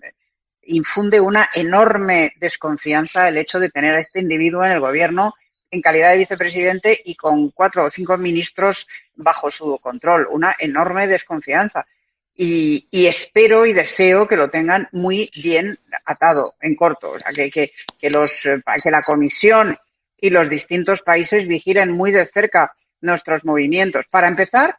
infunde una enorme desconfianza el hecho de tener a este individuo en el gobierno en calidad de vicepresidente y con cuatro o cinco ministros bajo su control. Una enorme desconfianza. Y, espero y deseo que lo tengan muy bien atado, en corto. O sea, que, que, que, los, eh, que la Comisión y los distintos países vigilen muy de cerca nuestros movimientos. Para empezar,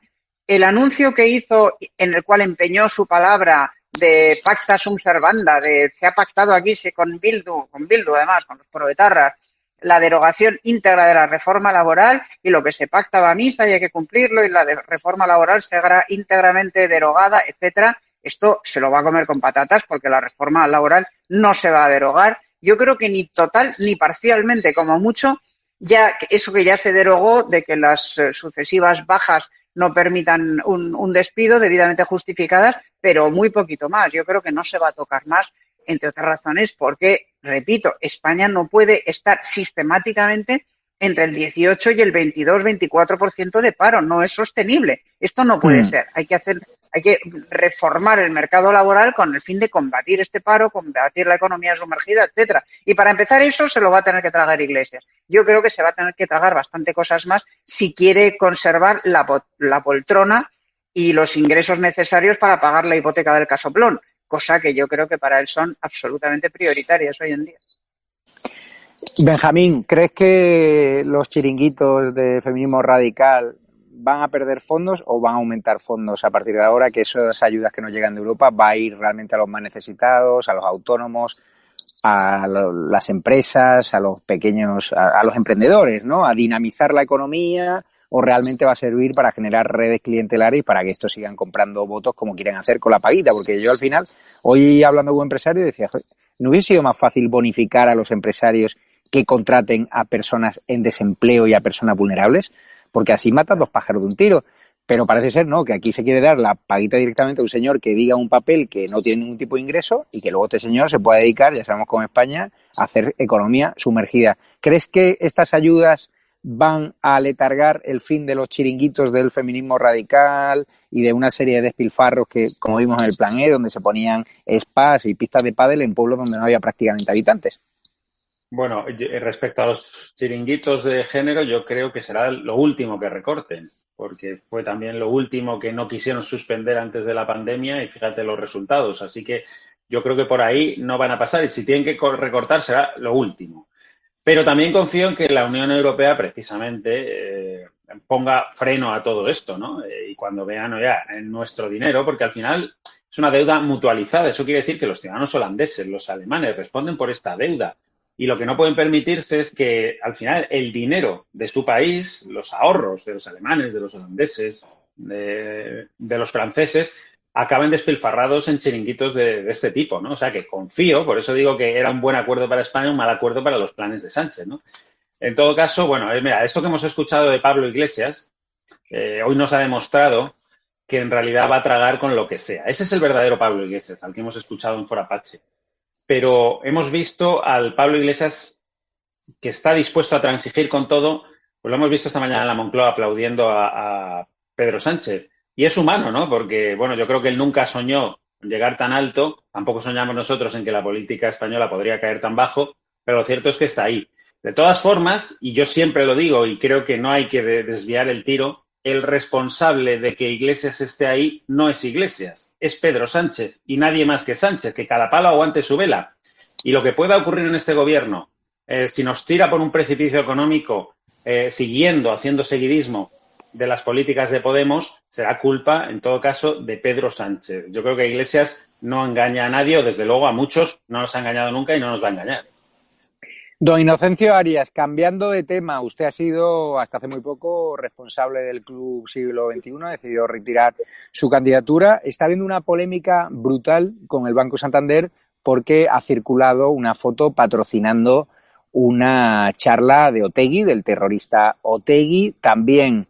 el anuncio que hizo, en el cual empeñó su palabra de pacta sum servanda, de se ha pactado aquí con Bildu, con Bildu además, con los proetarras, la derogación íntegra de la reforma laboral y lo que se pacta va a misa y hay que cumplirlo y la reforma laboral será íntegramente derogada, etcétera. Esto se lo va a comer con patatas porque la reforma laboral no se va a derogar. Yo creo que ni total ni parcialmente, como mucho, ya eso que ya se derogó de que las eh, sucesivas bajas no permitan un, un despido debidamente justificadas, pero muy poquito más. Yo creo que no se va a tocar más entre otras razones, porque, repito, España no puede estar sistemáticamente entre el 18 y el 22-24% de paro. No es sostenible. Esto no puede mm. ser. Hay que hacer, hay que reformar el mercado laboral con el fin de combatir este paro, combatir la economía sumergida, etcétera. Y para empezar eso se lo va a tener que tragar Iglesias. Yo creo que se va a tener que tragar bastante cosas más si quiere conservar la, la poltrona y los ingresos necesarios para pagar la hipoteca del casoplón cosa que yo creo que para él son absolutamente prioritarias hoy en día. Benjamín, ¿crees que los chiringuitos de feminismo radical van a perder fondos o van a aumentar fondos a partir de ahora? Que esas ayudas que nos llegan de Europa va a ir realmente a los más necesitados, a los autónomos, a las empresas, a los pequeños, a, a los emprendedores, ¿no? A dinamizar la economía, o realmente va a servir para generar redes clientelares y para que estos sigan comprando votos como quieren hacer con la paguita. Porque yo al final, hoy hablando con un empresario, decía, ¿no hubiese sido más fácil bonificar a los empresarios que contraten a personas en desempleo y a personas vulnerables? Porque así matan dos pájaros de un tiro. Pero parece ser, ¿no? Que aquí se quiere dar la paguita directamente a un señor que diga un papel que no tiene ningún tipo de ingreso y que luego este señor se pueda dedicar, ya sabemos como España, a hacer economía sumergida. ¿Crees que estas ayudas van a letargar el fin de los chiringuitos del feminismo radical y de una serie de despilfarros que, como vimos en el plan E, donde se ponían spas y pistas de pádel en pueblos donde no había prácticamente habitantes. Bueno, respecto a los chiringuitos de género, yo creo que será lo último que recorten, porque fue también lo último que no quisieron suspender antes de la pandemia y fíjate los resultados. Así que yo creo que por ahí no van a pasar y si tienen que recortar será lo último. Pero también confío en que la Unión Europea precisamente eh, ponga freno a todo esto, ¿no? Eh, y cuando vean, en nuestro dinero, porque al final es una deuda mutualizada. Eso quiere decir que los ciudadanos holandeses, los alemanes, responden por esta deuda. Y lo que no pueden permitirse es que al final el dinero de su país, los ahorros de los alemanes, de los holandeses, de, de los franceses, acaben despilfarrados en chiringuitos de, este tipo, ¿no? O sea que confío, por eso digo que era un buen acuerdo para España, un mal acuerdo para los planes de Sánchez, ¿no? En todo caso, bueno, eh, mira, esto que hemos escuchado de Pablo Iglesias, eh, hoy nos ha demostrado que en realidad va a tragar con lo que sea. Ese es el verdadero Pablo Iglesias, al que hemos escuchado en Forapache. Pero hemos visto al Pablo Iglesias que está dispuesto a transigir con todo, pues lo hemos visto esta mañana en la Moncloa aplaudiendo a Pedro Sánchez y es humano, ¿no? Porque, bueno, yo creo que él nunca soñó llegar tan alto, tampoco soñamos nosotros en que la política española podría caer tan bajo, pero lo cierto es que está ahí. De todas formas, y yo siempre lo digo y creo que no hay que desviar el tiro, el responsable de que Iglesias esté ahí no es Iglesias, es Pedro Sánchez y nadie más que Sánchez, que cada palo aguante su vela. Y lo que pueda ocurrir en este gobierno, eh, si nos tira por un precipicio económico, eh, siguiendo, haciendo seguidismo, de las políticas de Podemos será culpa, en todo caso, de Pedro Sánchez. Yo creo que Iglesias no engaña a nadie, o desde luego a muchos no nos ha engañado nunca y no nos va a engañar. Don Inocencio Arias, cambiando de tema, usted ha sido hasta hace muy poco responsable del Club Siglo XXI, ha decidido retirar su candidatura. Está habiendo una polémica brutal con el Banco Santander porque ha circulado una foto patrocinando una charla de Otegui, del terrorista Otegui. También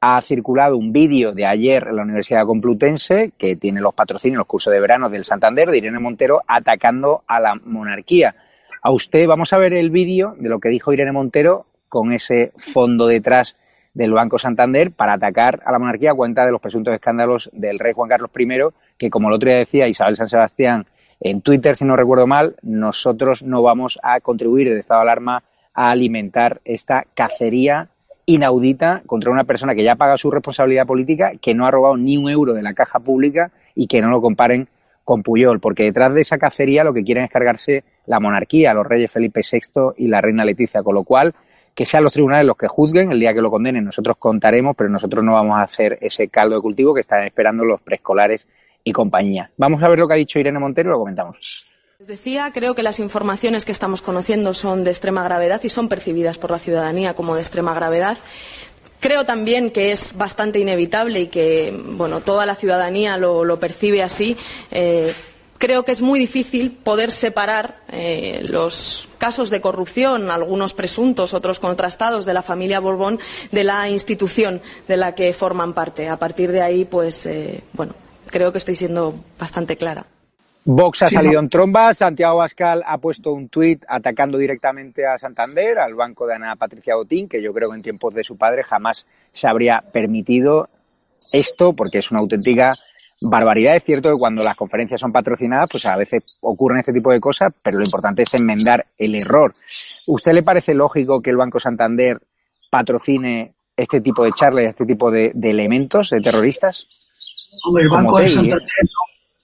ha circulado un vídeo de ayer en la Universidad Complutense que tiene los patrocinios, los cursos de verano del Santander, de Irene Montero, atacando a la monarquía. A usted. Vamos a ver el vídeo de lo que dijo Irene Montero con ese fondo detrás del Banco Santander para atacar a la monarquía a cuenta de los presuntos escándalos del rey Juan Carlos I, que como el otro día decía Isabel San Sebastián en Twitter, si no recuerdo mal, nosotros no vamos a contribuir de estado de alarma a alimentar esta cacería inaudita contra una persona que ya paga su responsabilidad política, que no ha robado ni un euro de la caja pública y que no lo comparen con Puyol, porque detrás de esa cacería lo que quieren es cargarse la monarquía, los reyes Felipe VI y la reina Leticia, con lo cual que sean los tribunales los que juzguen, el día que lo condenen nosotros contaremos, pero nosotros no vamos a hacer ese caldo de cultivo que están esperando los preescolares y compañía. Vamos a ver lo que ha dicho Irene Montero y lo comentamos. Les decía, creo que las informaciones que estamos conociendo son de extrema gravedad y son percibidas por la ciudadanía como de extrema gravedad. Creo también que es bastante inevitable y que bueno, toda la ciudadanía lo, percibe así. Eh, creo que es muy difícil poder separar eh, los casos de corrupción, algunos presuntos, otros contrastados, de la familia Borbón, de la institución de la que forman parte. A partir de ahí, pues, eh, bueno, creo que estoy siendo bastante clara. Vox ha salido en tromba. Santiago Bascal ha puesto un tuit atacando directamente a Santander, al banco de Ana Patricia Botín, que yo creo que en tiempos de su padre jamás se habría permitido esto, porque es una auténtica barbaridad. Es cierto que cuando las conferencias son patrocinadas, pues a veces ocurren este tipo de cosas, pero lo importante es enmendar el error. ¿Usted le parece lógico que el Banco Santander patrocine este tipo de charlas, este tipo de, elementos, de terroristas? Hombre, el Banco de Santander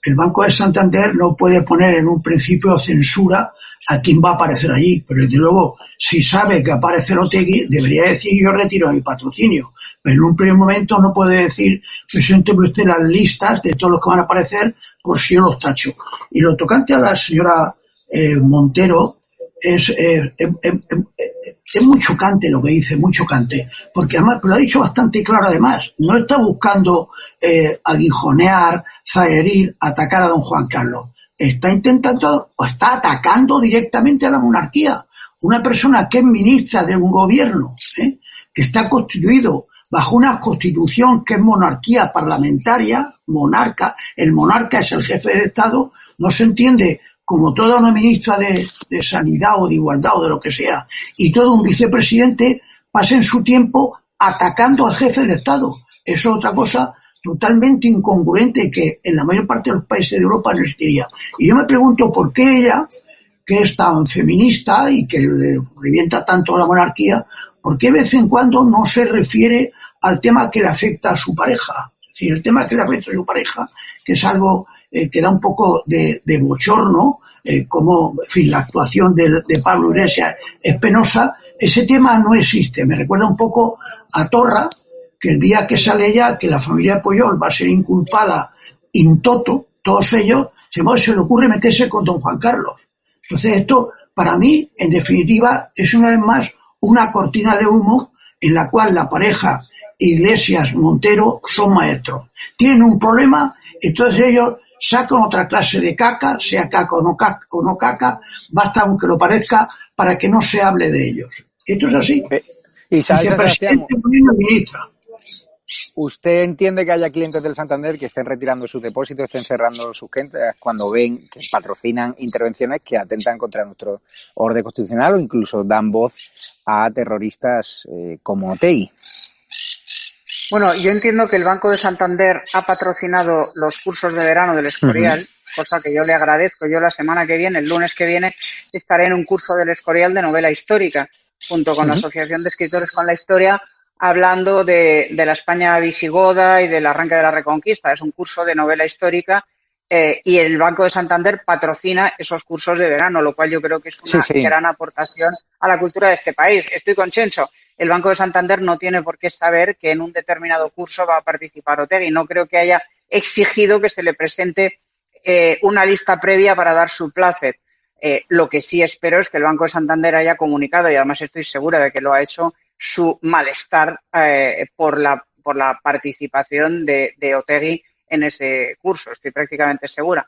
el Banco de Santander no puede poner en un principio censura a quien va a aparecer allí, pero desde luego, si sabe que aparece Otegui, debería decir yo retiro mi patrocinio, pero en un primer momento no puede decir, presénteme usted las listas de todos los que van a aparecer por si yo los tacho. Y lo tocante a la señora eh, Montero, es, es, muy chocante lo que dice, muy chocante, porque además lo ha dicho bastante claro además, no está buscando eh, aguijonear, zaherir, atacar a don Juan Carlos, está intentando o está atacando directamente a la monarquía, una persona que es ministra de un gobierno, ¿eh? que está constituido bajo una constitución que es monarquía parlamentaria, monarca, el monarca es el jefe de Estado, no se entiende como toda una ministra de, Sanidad o de Igualdad o de lo que sea, y todo un vicepresidente pasen su tiempo atacando al jefe del Estado. Eso es otra cosa totalmente incongruente que en la mayor parte de los países de Europa no existiría. Y yo me pregunto por qué ella, que es tan feminista y que revienta tanto la monarquía, por qué de vez en cuando no se refiere al tema que le afecta a su pareja. Es decir, el tema que le afecta a su pareja, que es algo eh, que da un poco de, de bochorno, eh, como, en fin, la actuación de, de Pablo Iglesias es penosa, ese tema no existe. Me recuerda un poco a Torra, que el día que sale ella, que la familia de va a ser inculpada in toto, todos ellos, se, se le ocurre meterse con don Juan Carlos. Entonces esto, para mí, en definitiva, es una vez más una cortina de humo en la cual la pareja Iglesias Montero son maestros. Tienen un problema, entonces ellos sacan otra clase de caca, sea caca o no caca, o no caca basta aunque lo parezca para que no se hable de ellos. Esto es así. Eh, y Vicepresidente, ministra. ¿Usted entiende que haya clientes del Santander que estén retirando sus depósitos, estén cerrando sus cuentas cuando ven que patrocinan intervenciones que atentan contra nuestro orden constitucional o incluso dan voz a terroristas eh, como TEI? Bueno, yo entiendo que el Banco de Santander ha patrocinado los cursos de verano del Escorial, cosa que yo le agradezco. Yo la semana que viene, el lunes que viene, estaré en un curso del Escorial de novela histórica, junto con la Asociación de Escritores con la Historia, hablando de, la España visigoda y del arranque de la Reconquista. Es un curso de novela histórica eh, y el Banco de Santander patrocina esos cursos de verano, lo cual yo creo que es una gran aportación a la cultura de este país. Estoy con Chencho el Banco de Santander no tiene por qué saber que en un determinado curso va a participar Otegui. No creo que haya exigido que se le presente eh, una lista previa para dar su placer. Eh, lo que sí espero es que el Banco de Santander haya comunicado, y además estoy segura de que lo ha hecho, su malestar eh, por, la, por la participación de, de Otegui en ese curso. Estoy prácticamente segura.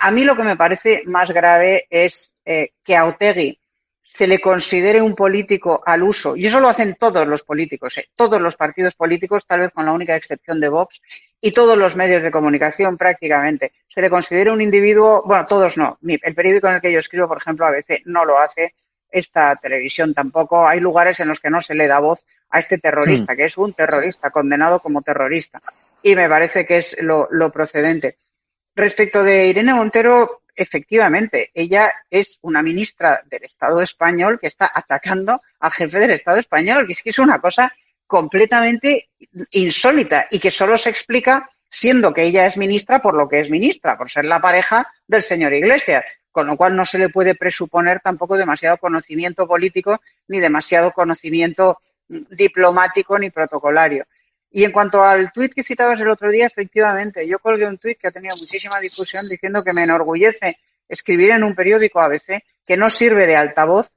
a mí lo que me parece más grave es que a Otegui se le considere un político al uso, y eso lo hacen todos los políticos, ¿eh? todos los partidos políticos, tal vez con la única excepción de Vox, y todos los medios de comunicación prácticamente, se le considere un individuo, bueno, todos no, el periódico en el que yo escribo, por ejemplo, a veces no lo hace, esta televisión tampoco, hay lugares en los que no se le da voz a este terrorista, hmm. que es un terrorista, condenado como terrorista, y me parece que es lo procedente. Respecto de Irene Montero, efectivamente, ella es una ministra del Estado español que está atacando al jefe del Estado español, que es que es una cosa completamente insólita y que solo se explica siendo que ella es ministra por lo que es ministra, por ser la pareja del señor Iglesias, con lo cual no se le puede presuponer tampoco demasiado conocimiento político ni demasiado conocimiento diplomático ni protocolario. Y en cuanto al tuit que citabas el otro día, efectivamente, yo colgué un tuit que ha tenido muchísima difusión diciendo que me enorgullece escribir en un periódico ABC que no sirve de altavoz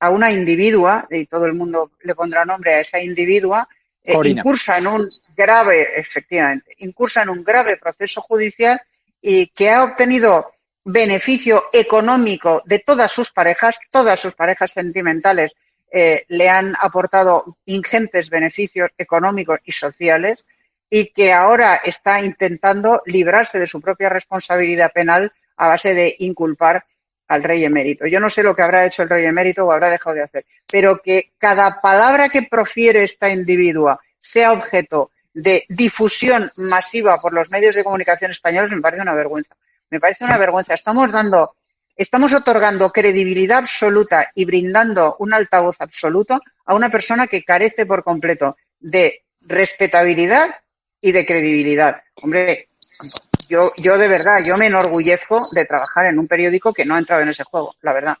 a una individua, y todo el mundo le pondrá nombre a esa individua, eh, incursa en un grave, efectivamente, incursa en un grave proceso judicial y que ha obtenido beneficio económico de todas sus parejas, todas sus parejas sentimentales eh, le han aportado ingentes beneficios económicos y sociales y que ahora está intentando librarse de su propia responsabilidad penal a base de inculpar al rey emérito. Yo no sé lo que habrá hecho el rey emérito o habrá dejado de hacer, pero que cada palabra que profiere esta individua sea objeto de difusión masiva por los medios de comunicación españoles me parece una vergüenza. Me parece una vergüenza. Estamos dando Estamos otorgando credibilidad absoluta y brindando un altavoz absoluto a una persona que carece por completo de respetabilidad y de credibilidad. Hombre, yo, yo de verdad, yo me enorgullezco de trabajar en un periódico que no ha entrado en ese juego, la verdad.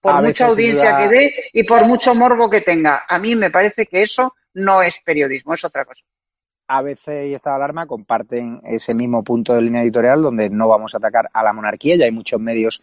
Por mucha audiencia que dé y por mucho morbo que tenga. A mí me parece que eso no es periodismo, es otra cosa. ABC y Estado de Alarma comparten ese mismo punto de línea editorial donde no vamos a atacar a la monarquía. Ya hay muchos medios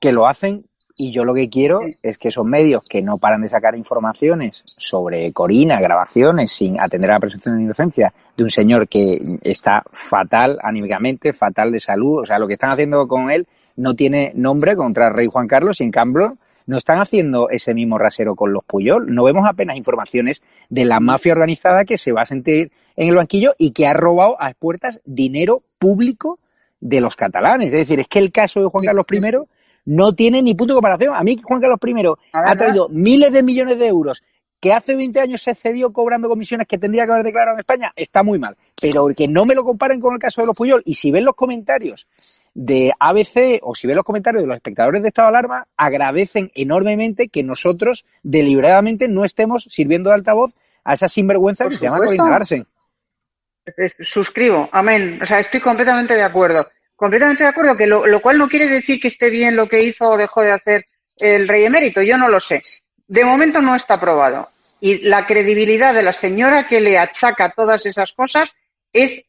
que lo hacen y yo lo que quiero es que esos medios que no paran de sacar informaciones sobre Corina, grabaciones, sin atender a la presunción de inocencia de un señor que está fatal anímicamente, fatal de salud, o sea, lo que están haciendo con él no tiene nombre contra el rey Juan Carlos y en cambio no están haciendo ese mismo rasero con los Puyol. No vemos apenas informaciones de la mafia organizada que se va a sentir en el banquillo y que ha robado a puertas dinero público de los catalanes. Es decir, es que el caso de Juan Carlos I no tiene ni punto de comparación. A mí Juan Carlos I ha traído miles de millones de euros que hace 20 años se cedió cobrando comisiones que tendría que haber declarado en España, está muy mal. Pero que no me lo comparen con el caso de los Puyol. Y si ven los comentarios de ABC o si ven los comentarios de los espectadores de estado de alarma, agradecen enormemente que nosotros deliberadamente no estemos sirviendo de altavoz a esa sinvergüenza que se llama Corina Larsen. Suscribo, amén. O sea, estoy completamente de acuerdo. Completamente de acuerdo, que lo, lo cual no quiere decir que esté bien lo que hizo o dejó de hacer el rey emérito, yo no lo sé. De momento no está aprobado. Y la credibilidad de la señora que le achaca todas esas cosas es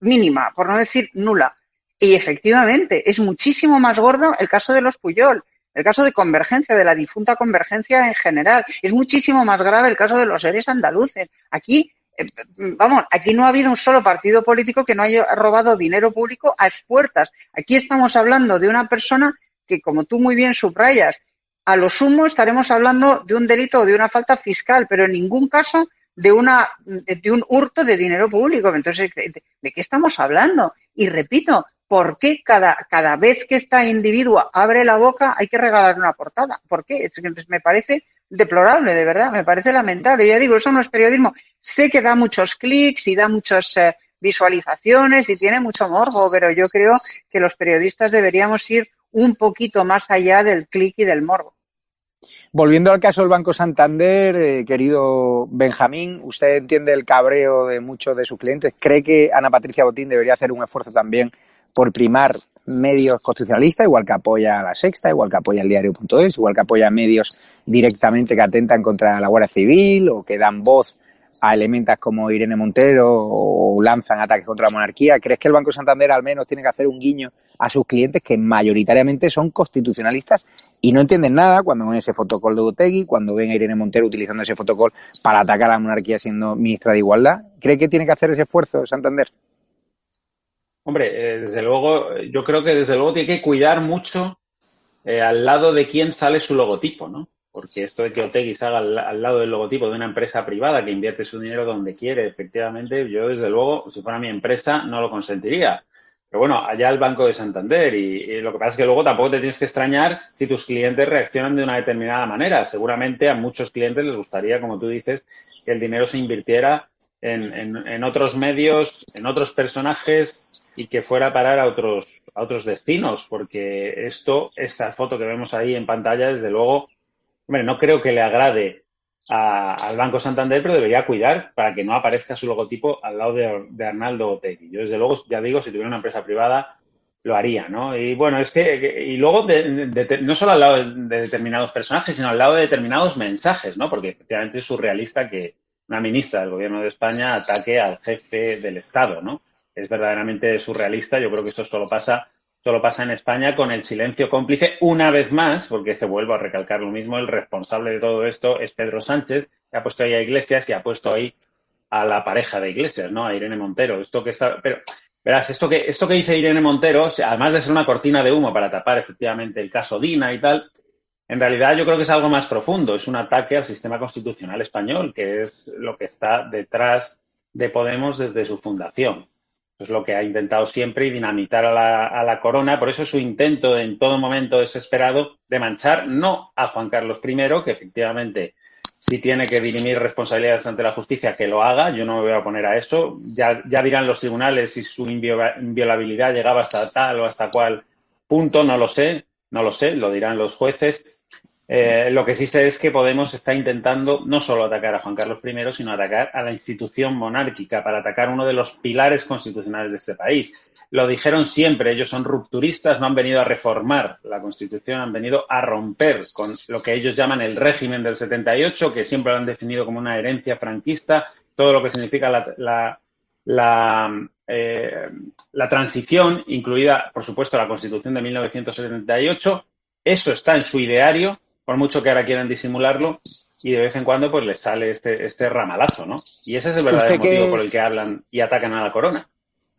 mínima, por no decir nula. Y efectivamente, es muchísimo más gordo el caso de los Puyol, el caso de Convergencia, de la difunta Convergencia en general. Es muchísimo más grave el caso de los seres andaluces. Aquí vamos, aquí no ha habido un solo partido político que no haya robado dinero público a expuertas. Aquí estamos hablando de una persona que, como tú muy bien subrayas, a lo sumo estaremos hablando de un delito o de una falta fiscal, pero en ningún caso de una de un hurto de dinero público. Entonces, ¿de, qué estamos hablando? Y repito, ¿por qué cada, cada vez que esta individuo abre la boca hay que regalar una portada? ¿Por qué? Entonces, me parece deplorable, de verdad, me parece lamentable. Ya digo, eso no es periodismo. Sé que da muchos clics y da muchas eh, visualizaciones y tiene mucho morbo, pero yo creo que los periodistas deberíamos ir un poquito más allá del clic y del morbo. Volviendo al caso del Banco Santander, eh, querido Benjamín, usted entiende el cabreo de muchos de sus clientes. ¿Cree que Ana Patricia Botín debería hacer un esfuerzo también por primar medios constitucionalistas, igual que apoya a la Sexta, igual que apoya el diario.es, igual que apoya medios directamente que atentan contra la Guardia Civil o que dan voz a elementos como Irene Montero o lanzan ataques contra la monarquía. ¿Crees que el Banco Santander al menos tiene que hacer un guiño a sus clientes que mayoritariamente son constitucionalistas y no entienden nada cuando ven ese fotocol de Botegui, cuando ven a Irene Montero utilizando ese fotocol para atacar a la monarquía siendo ministra de Igualdad? ¿Cree que tiene que hacer ese esfuerzo Santander? Hombre, eh, desde luego, yo creo que desde luego tiene que cuidar mucho eh, al lado de quién sale su logotipo, ¿no? porque esto de que Otegui salga al, lado del logotipo de una empresa privada que invierte su dinero donde quiere, efectivamente, yo desde luego, si fuera mi empresa, no lo consentiría. Pero bueno, allá el Banco de Santander y, lo que pasa es que luego tampoco te tienes que extrañar si tus clientes reaccionan de una determinada manera. Seguramente a muchos clientes les gustaría, como tú dices, que el dinero se invirtiera en, en otros medios, en otros personajes y que fuera a parar a otros, a otros destinos, porque esto, esta foto que vemos ahí en pantalla, desde luego, hombre, no creo que le agrade al Banco Santander, pero debería cuidar para que no aparezca su logotipo al lado de, Arnaldo Otegi. Yo, desde luego, ya digo, si tuviera una empresa privada, lo haría, ¿no? Y bueno, es que, y luego, no solo al lado de, determinados personajes, sino al lado de determinados mensajes, ¿no? Porque efectivamente es surrealista que una ministra del Gobierno de España ataque al jefe del Estado, ¿no? Es verdaderamente surrealista. Yo creo que esto solo pasa, solo pasa en España con el silencio cómplice una vez más, porque se vuelvo a recalcar lo mismo, el responsable de todo esto es Pedro Sánchez, que ha puesto ahí a Iglesias y ha puesto ahí a la pareja de Iglesias, ¿no? A Irene Montero. Esto que está, pero, verás, esto que, esto que dice Irene Montero, además de ser una cortina de humo para tapar efectivamente el caso Dina y tal, en realidad yo creo que es algo más profundo, es un ataque al sistema constitucional español, que es lo que está detrás de Podemos desde su fundación. Es lo que ha intentado siempre y dinamitar a la, corona. Por eso su intento en todo momento desesperado de manchar no a Juan Carlos I, que efectivamente si tiene que dirimir responsabilidades ante la justicia, que lo haga. Yo no me voy a oponer a eso. Ya, ya dirán los tribunales si su inviolabilidad llegaba hasta tal o hasta cual punto, no lo sé, no lo sé, lo dirán los jueces. Eh, lo que sí sé es que Podemos está intentando no solo atacar a Juan Carlos I, sino atacar a la institución monárquica para atacar uno de los pilares constitucionales de este país. Lo dijeron siempre, ellos son rupturistas, no han venido a reformar la Constitución, han venido a romper con lo que ellos llaman el régimen del 78, que siempre lo han definido como una herencia franquista, todo lo que significa la, la, eh, la transición, incluida, por supuesto, la Constitución de 1978. Eso está en su ideario por mucho que ahora quieran disimularlo, y de vez en cuando pues les sale este, este ramalazo, ¿no? Y ese es el verdadero motivo por el que hablan y atacan a la corona.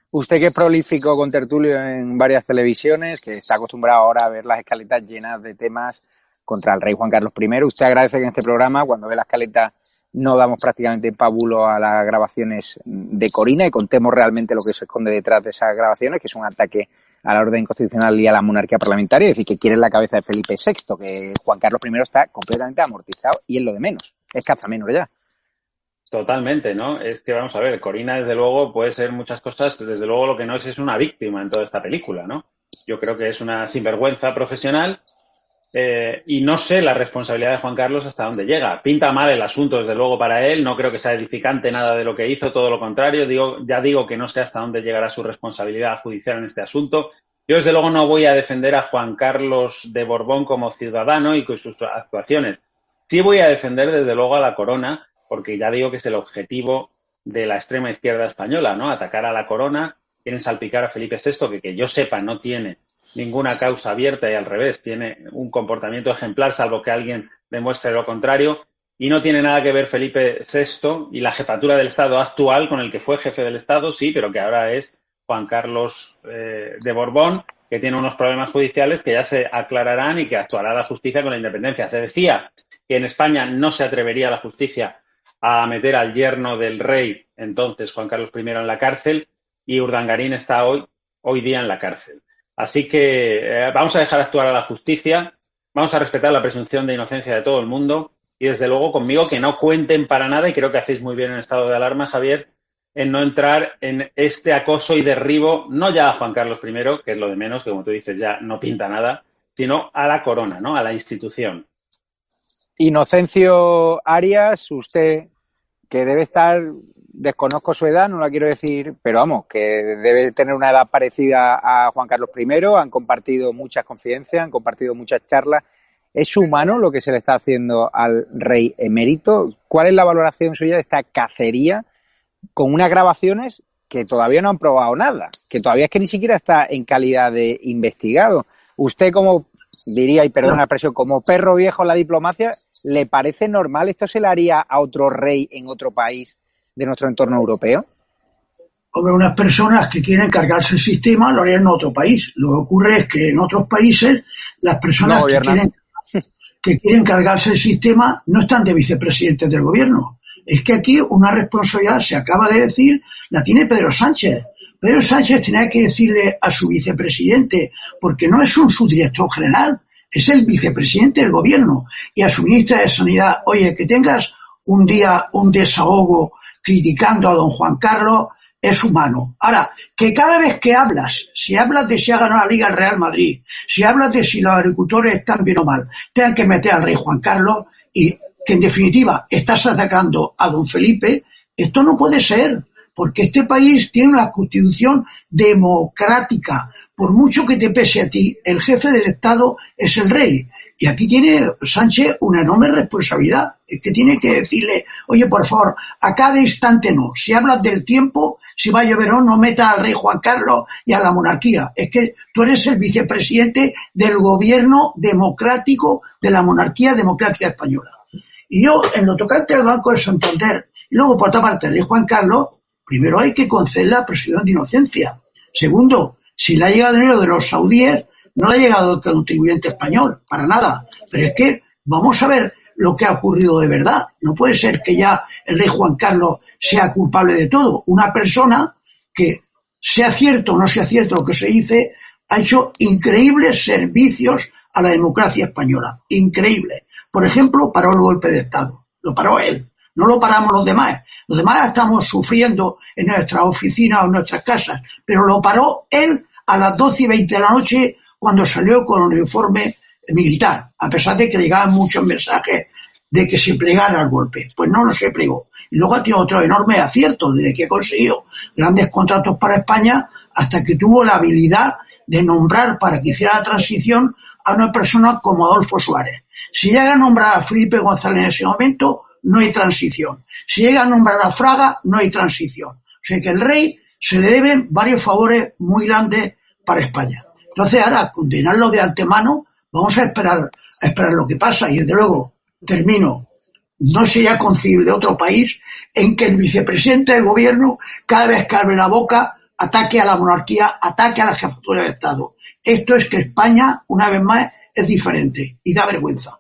Usted que es prolífico con tertulio en varias televisiones, que está acostumbrado ahora a ver las escaletas llenas de temas contra el rey Juan Carlos I, usted agradece que en este programa, cuando ve la escaleta, no damos prácticamente pábulo a las grabaciones de Corina y contemos realmente lo que se esconde detrás de esas grabaciones, que es un ataque a la orden constitucional y a la monarquía parlamentaria, es decir, que quieren la cabeza de Felipe VI, que Juan Carlos I está completamente amortizado y es lo de menos, es caza menor ya. Totalmente, ¿no? Es que vamos a ver, Corina desde luego puede ser muchas cosas, desde luego lo que no es es una víctima en toda esta película, ¿no? Yo creo que es una sinvergüenza profesional eh, y no sé la responsabilidad de Juan Carlos hasta dónde llega. Pinta mal el asunto, desde luego, para él. No creo que sea edificante nada de lo que hizo, todo lo contrario. Digo, ya digo que no sé hasta dónde llegará su responsabilidad judicial en este asunto. Yo, desde luego, no voy a defender a Juan Carlos de Borbón como ciudadano y con sus actuaciones. Sí voy a defender, desde luego, a la corona, porque ya digo que es el objetivo de la extrema izquierda española, ¿no? Atacar a la corona, quieren salpicar a Felipe VI, que que yo sepa no tiene ninguna causa abierta y al revés, tiene un comportamiento ejemplar, salvo que alguien demuestre lo contrario. Y no tiene nada que ver Felipe VI y la jefatura del Estado actual con el que fue jefe del Estado, sí, pero que ahora es Juan Carlos eh, de Borbón, que tiene unos problemas judiciales que ya se aclararán y que actuará la justicia con la independencia. Se decía que en España no se atrevería la justicia a meter al yerno del rey, entonces Juan Carlos I, en la cárcel, y Urdangarín está hoy, hoy día en la cárcel. Así que eh, vamos a dejar actuar a la justicia, vamos a respetar la presunción de inocencia de todo el mundo y desde luego conmigo que no cuenten para nada y creo que hacéis muy bien en estado de alarma, Javier, en no entrar en este acoso y derribo, no ya a Juan Carlos I, que es lo de menos, que como tú dices ya no pinta nada, sino a la corona, ¿no? A la institución. Inocencio Arias, usted que debe estar desconozco su edad, no la quiero decir, pero vamos, que debe tener una edad parecida a Juan Carlos I, han compartido muchas confidencias, han compartido muchas charlas. ¿Es humano lo que se le está haciendo al rey emérito? ¿Cuál es la valoración suya de esta cacería con unas grabaciones que todavía no han probado nada, que todavía es que ni siquiera está en calidad de investigado? Usted como diría, y perdona la expresión, como perro viejo en la diplomacia, ¿le parece normal? ¿Esto se le haría a otro rey en otro país de nuestro entorno europeo? Hombre, unas personas que quieren cargarse el sistema lo harían en otro país. Lo que ocurre es que en otros países las personas que, quieren, [LAUGHS] que quieren cargarse el sistema no están de vicepresidentes del gobierno. Es que aquí una responsabilidad, se acaba de decir, la tiene Pedro Sánchez. Pedro Sánchez tenía que decirle a su vicepresidente, porque no es un subdirector general, es el vicepresidente del gobierno, y a su ministra de Sanidad, oye, que tengas un día un desahogo criticando a don Juan Carlos es humano. Ahora, que cada vez que hablas, si hablas de si ha ganado la Liga el Real Madrid, si hablas de si los agricultores están bien o mal, tengan que meter al rey Juan Carlos y que en definitiva estás atacando a don Felipe, esto no puede ser porque este país tiene una constitución democrática. Por mucho que te pese a ti, el jefe del Estado es el rey. Y aquí tiene Sánchez una enorme responsabilidad. Es que tiene que decirle, oye, por favor, a cada instante no. Si hablas del tiempo, si va a llover o no, meta al rey Juan Carlos y a la monarquía. Es que tú eres el vicepresidente del gobierno democrático de la monarquía democrática española. Y yo, en lo tocante al Banco de Santander, y luego por otra parte, el rey Juan Carlos, Primero hay que conceder la presunción de inocencia. Segundo, si le ha llegado dinero de los saudíes, no le ha llegado el contribuyente español, para nada. Pero es que vamos a ver lo que ha ocurrido de verdad. No puede ser que ya el rey Juan Carlos sea culpable de todo. Una persona que, sea cierto o no sea cierto lo que se dice, ha hecho increíbles servicios a la democracia española. Increíble. Por ejemplo, paró el golpe de Estado. Lo paró él. No lo paramos los demás. Los demás estamos sufriendo en nuestras oficinas o en nuestras casas, pero lo paró él a las doce y veinte de la noche cuando salió con un uniforme militar, a pesar de que llegaban muchos mensajes de que se plegara al golpe. Pues no lo se plegó. Y luego ha tenido otro enorme acierto, desde que consiguió grandes contratos para España hasta que tuvo la habilidad de nombrar para que hiciera la transición a una persona como Adolfo Suárez. Si llega a nombrar a Felipe González en ese momento, no hay transición. Si llega a nombrar a Fraga, no hay transición. O sea que el rey se le deben varios favores muy grandes para España. Entonces ahora, condenarlo de antemano, vamos a esperar, a esperar lo que pasa y desde luego, termino, no sería concebible otro país en que el vicepresidente del gobierno, cada vez que abre la boca, ataque a la monarquía, ataque a la jefatura del Estado. Esto es que España, una vez más, es diferente y da vergüenza.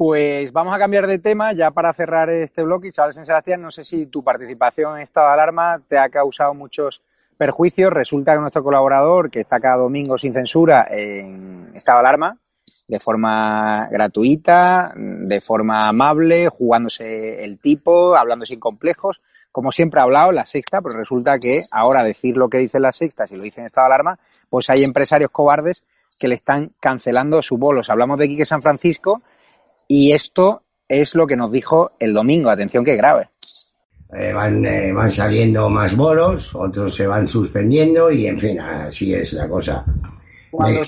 Pues vamos a cambiar de tema ya para cerrar este bloque. Y San Sebastián, no sé si tu participación en estado de alarma te ha causado muchos perjuicios. Resulta que nuestro colaborador, que está cada domingo sin censura en estado de alarma, de forma gratuita, de forma amable, jugándose el tipo, hablando sin complejos, como siempre ha hablado la sexta, pero resulta que ahora decir lo que dice la sexta, si lo dice en estado de alarma, pues hay empresarios cobardes que le están cancelando sus bolos. Hablamos de Quique San Francisco, y esto es lo que nos dijo el domingo. Atención que grave. Eh, van, eh, van saliendo más bolos, otros se van suspendiendo y en fin, así es la cosa. Cuando,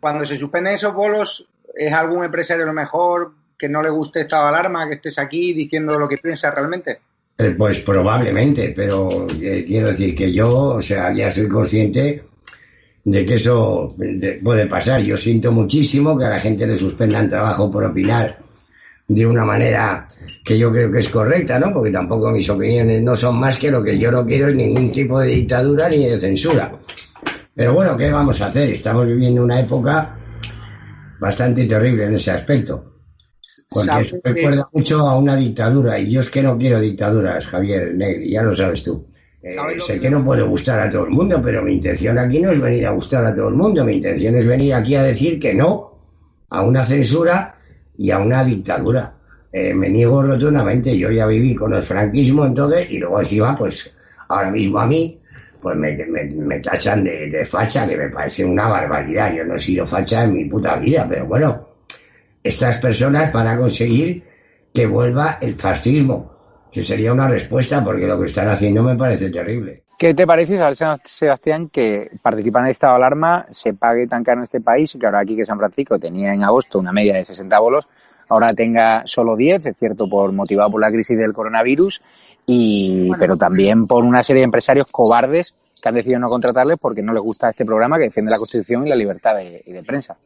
cuando se suspenden esos bolos, ¿es algún empresario lo mejor que no le guste esta alarma, que estés aquí diciendo lo que piensa realmente? Eh, pues probablemente, pero quiero decir que yo, o sea, ya soy consciente de que eso puede pasar. Yo siento muchísimo que a la gente le suspendan trabajo por opinar de una manera que yo creo que es correcta, ¿no? Porque tampoco mis opiniones no son más que lo que yo no quiero es ningún tipo de dictadura ni de censura. Pero bueno, ¿qué vamos a hacer? Estamos viviendo una época bastante terrible en ese aspecto. Porque eso recuerda mucho a una dictadura. Y yo es que no quiero dictaduras, Javier Negri, ya lo sabes tú. Eh, sé que no puede gustar a todo el mundo, pero mi intención aquí no es venir a gustar a todo el mundo. Mi intención es venir aquí a decir que no a una censura y a una dictadura. Eh, me niego rotundamente. Yo ya viví con el franquismo entonces y luego encima, pues ahora mismo a mí, pues me, me, tachan de, de, facha, que me parece una barbaridad. Yo no he sido facha en mi puta vida, pero bueno, estas personas van a conseguir que vuelva el fascismo que sería una respuesta, porque lo que están haciendo me parece terrible. ¿Qué te parece, Sebastián, que participar en estado de alarma se pague tan caro en este país? Que ahora aquí que San Francisco tenía en agosto una media de 60 bolos, ahora tenga solo 10, es cierto, por motivado por la crisis del coronavirus, y, pero también por una serie de empresarios cobardes que han decidido no contratarles porque no les gusta este programa que defiende la Constitución y la libertad de, de prensa.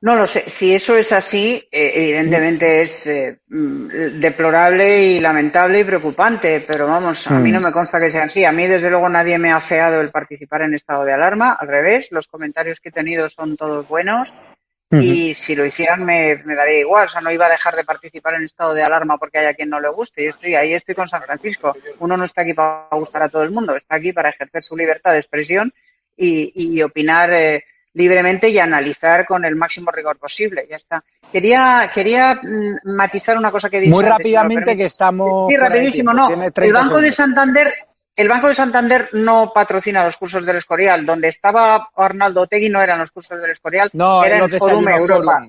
No lo sé. Si eso es así, eh, evidentemente es eh, mm, deplorable y lamentable y preocupante, pero vamos, a mí no mm. me consta que sea así. A mí, desde luego, nadie me ha feado el participar en estado de alarma. Al revés, los comentarios que he tenido son todos buenos. Y si lo hicieran me, daría igual, o sea, no iba a dejar de participar en estado de alarma porque haya quien no le guste. Yo estoy ahí, estoy con San Francisco. Uno no está aquí para gustar a todo el mundo, está aquí para ejercer su libertad de expresión y, y opinar eh, libremente y analizar con el máximo rigor posible. Ya está. Quería, quería mm, matizar una cosa que dice. Muy rápidamente que estamos. Sí, rapidísimo, no. El Banco de Santander, el Banco de Santander no patrocina los cursos del Escorial. Donde estaba Arnaldo Otegui no eran los cursos del Escorial, no, era en Forum Europa.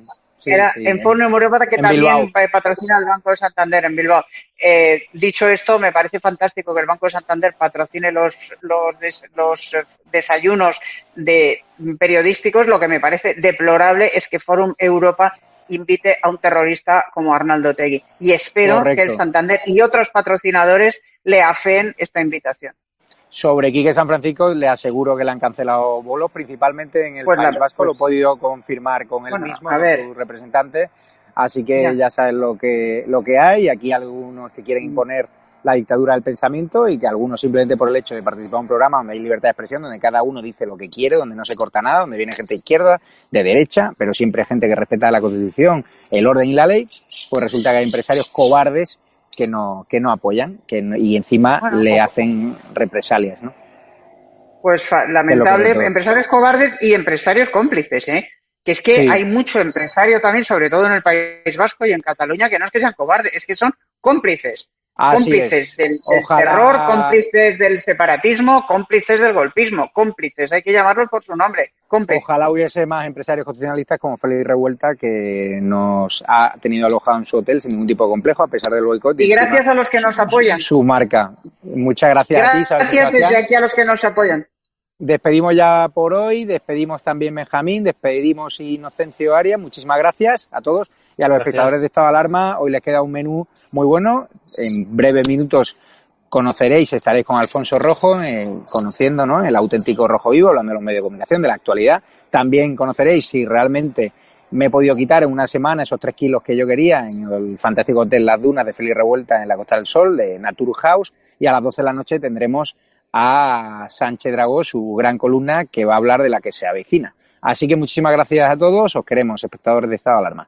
era en eh, Forum Europa que también patrocina el Banco de Santander en Bilbao. Eh, dicho esto, me parece fantástico que el Banco de Santander patrocine los, los, los desayunos de periodísticos. Lo que me parece deplorable es que Forum Europa invite a un terrorista como Arnaldo Tegui. Y espero que el Santander y otros patrocinadores le afeen esta invitación. Sobre Quique San Francisco, le aseguro que le han cancelado vuelos, principalmente en el pues País Vasco, lo he podido confirmar con él mismo, con su representante. Así que ya. ya sabes lo que, lo que hay. Aquí algunos que quieren mm. imponer la dictadura del pensamiento y que algunos simplemente por el hecho de participar en un programa donde hay libertad de expresión, donde cada uno dice lo que quiere, donde no se corta nada, donde viene gente de izquierda, de derecha, pero siempre gente que respeta la Constitución, el orden y la ley, pues resulta que hay empresarios cobardes que no, que no apoyan que y encima le hacen represalias, ¿no? Pues lamentable, empresarios cobardes y empresarios cómplices, ¿eh? Que es que hay mucho empresario también, sobre todo en el País Vasco y en Cataluña, que no es que sean cobardes, es que son cómplices cómplices del, terror, cómplices del separatismo, cómplices del golpismo, cómplices, hay que llamarlos por su nombre. Cómplices. Ojalá hubiese más empresarios constitucionalistas como Félix Revuelta que nos ha tenido alojado en su hotel sin ningún tipo de complejo a pesar del boicot. Y, gracias a los que nos apoyan. Su marca. Muchas gracias, a ti. Gracias desde aquí a los que nos apoyan. Despedimos ya por hoy, despedimos también Benjamín, despedimos Inocencio Arias. Muchísimas gracias a todos y a los espectadores de Estado de Alarma. Hoy les queda un menú muy bueno. En breves minutos conoceréis, estaréis con Alfonso Rojo, eh, conociendo ¿no? el auténtico Rojo Vivo, hablando de los medios de comunicación, de la actualidad. También conoceréis si realmente me he podido quitar en una semana esos tres kilos que yo quería en el fantástico hotel Las Dunas de Feliz Revuelta en la Costa del Sol, de Nature House. Y a las 12 de la noche tendremos a Sánchez Dragó, su gran columna, que va a hablar de la que se avecina. Así que muchísimas gracias a todos, os queremos, espectadores de Estado de Alarma.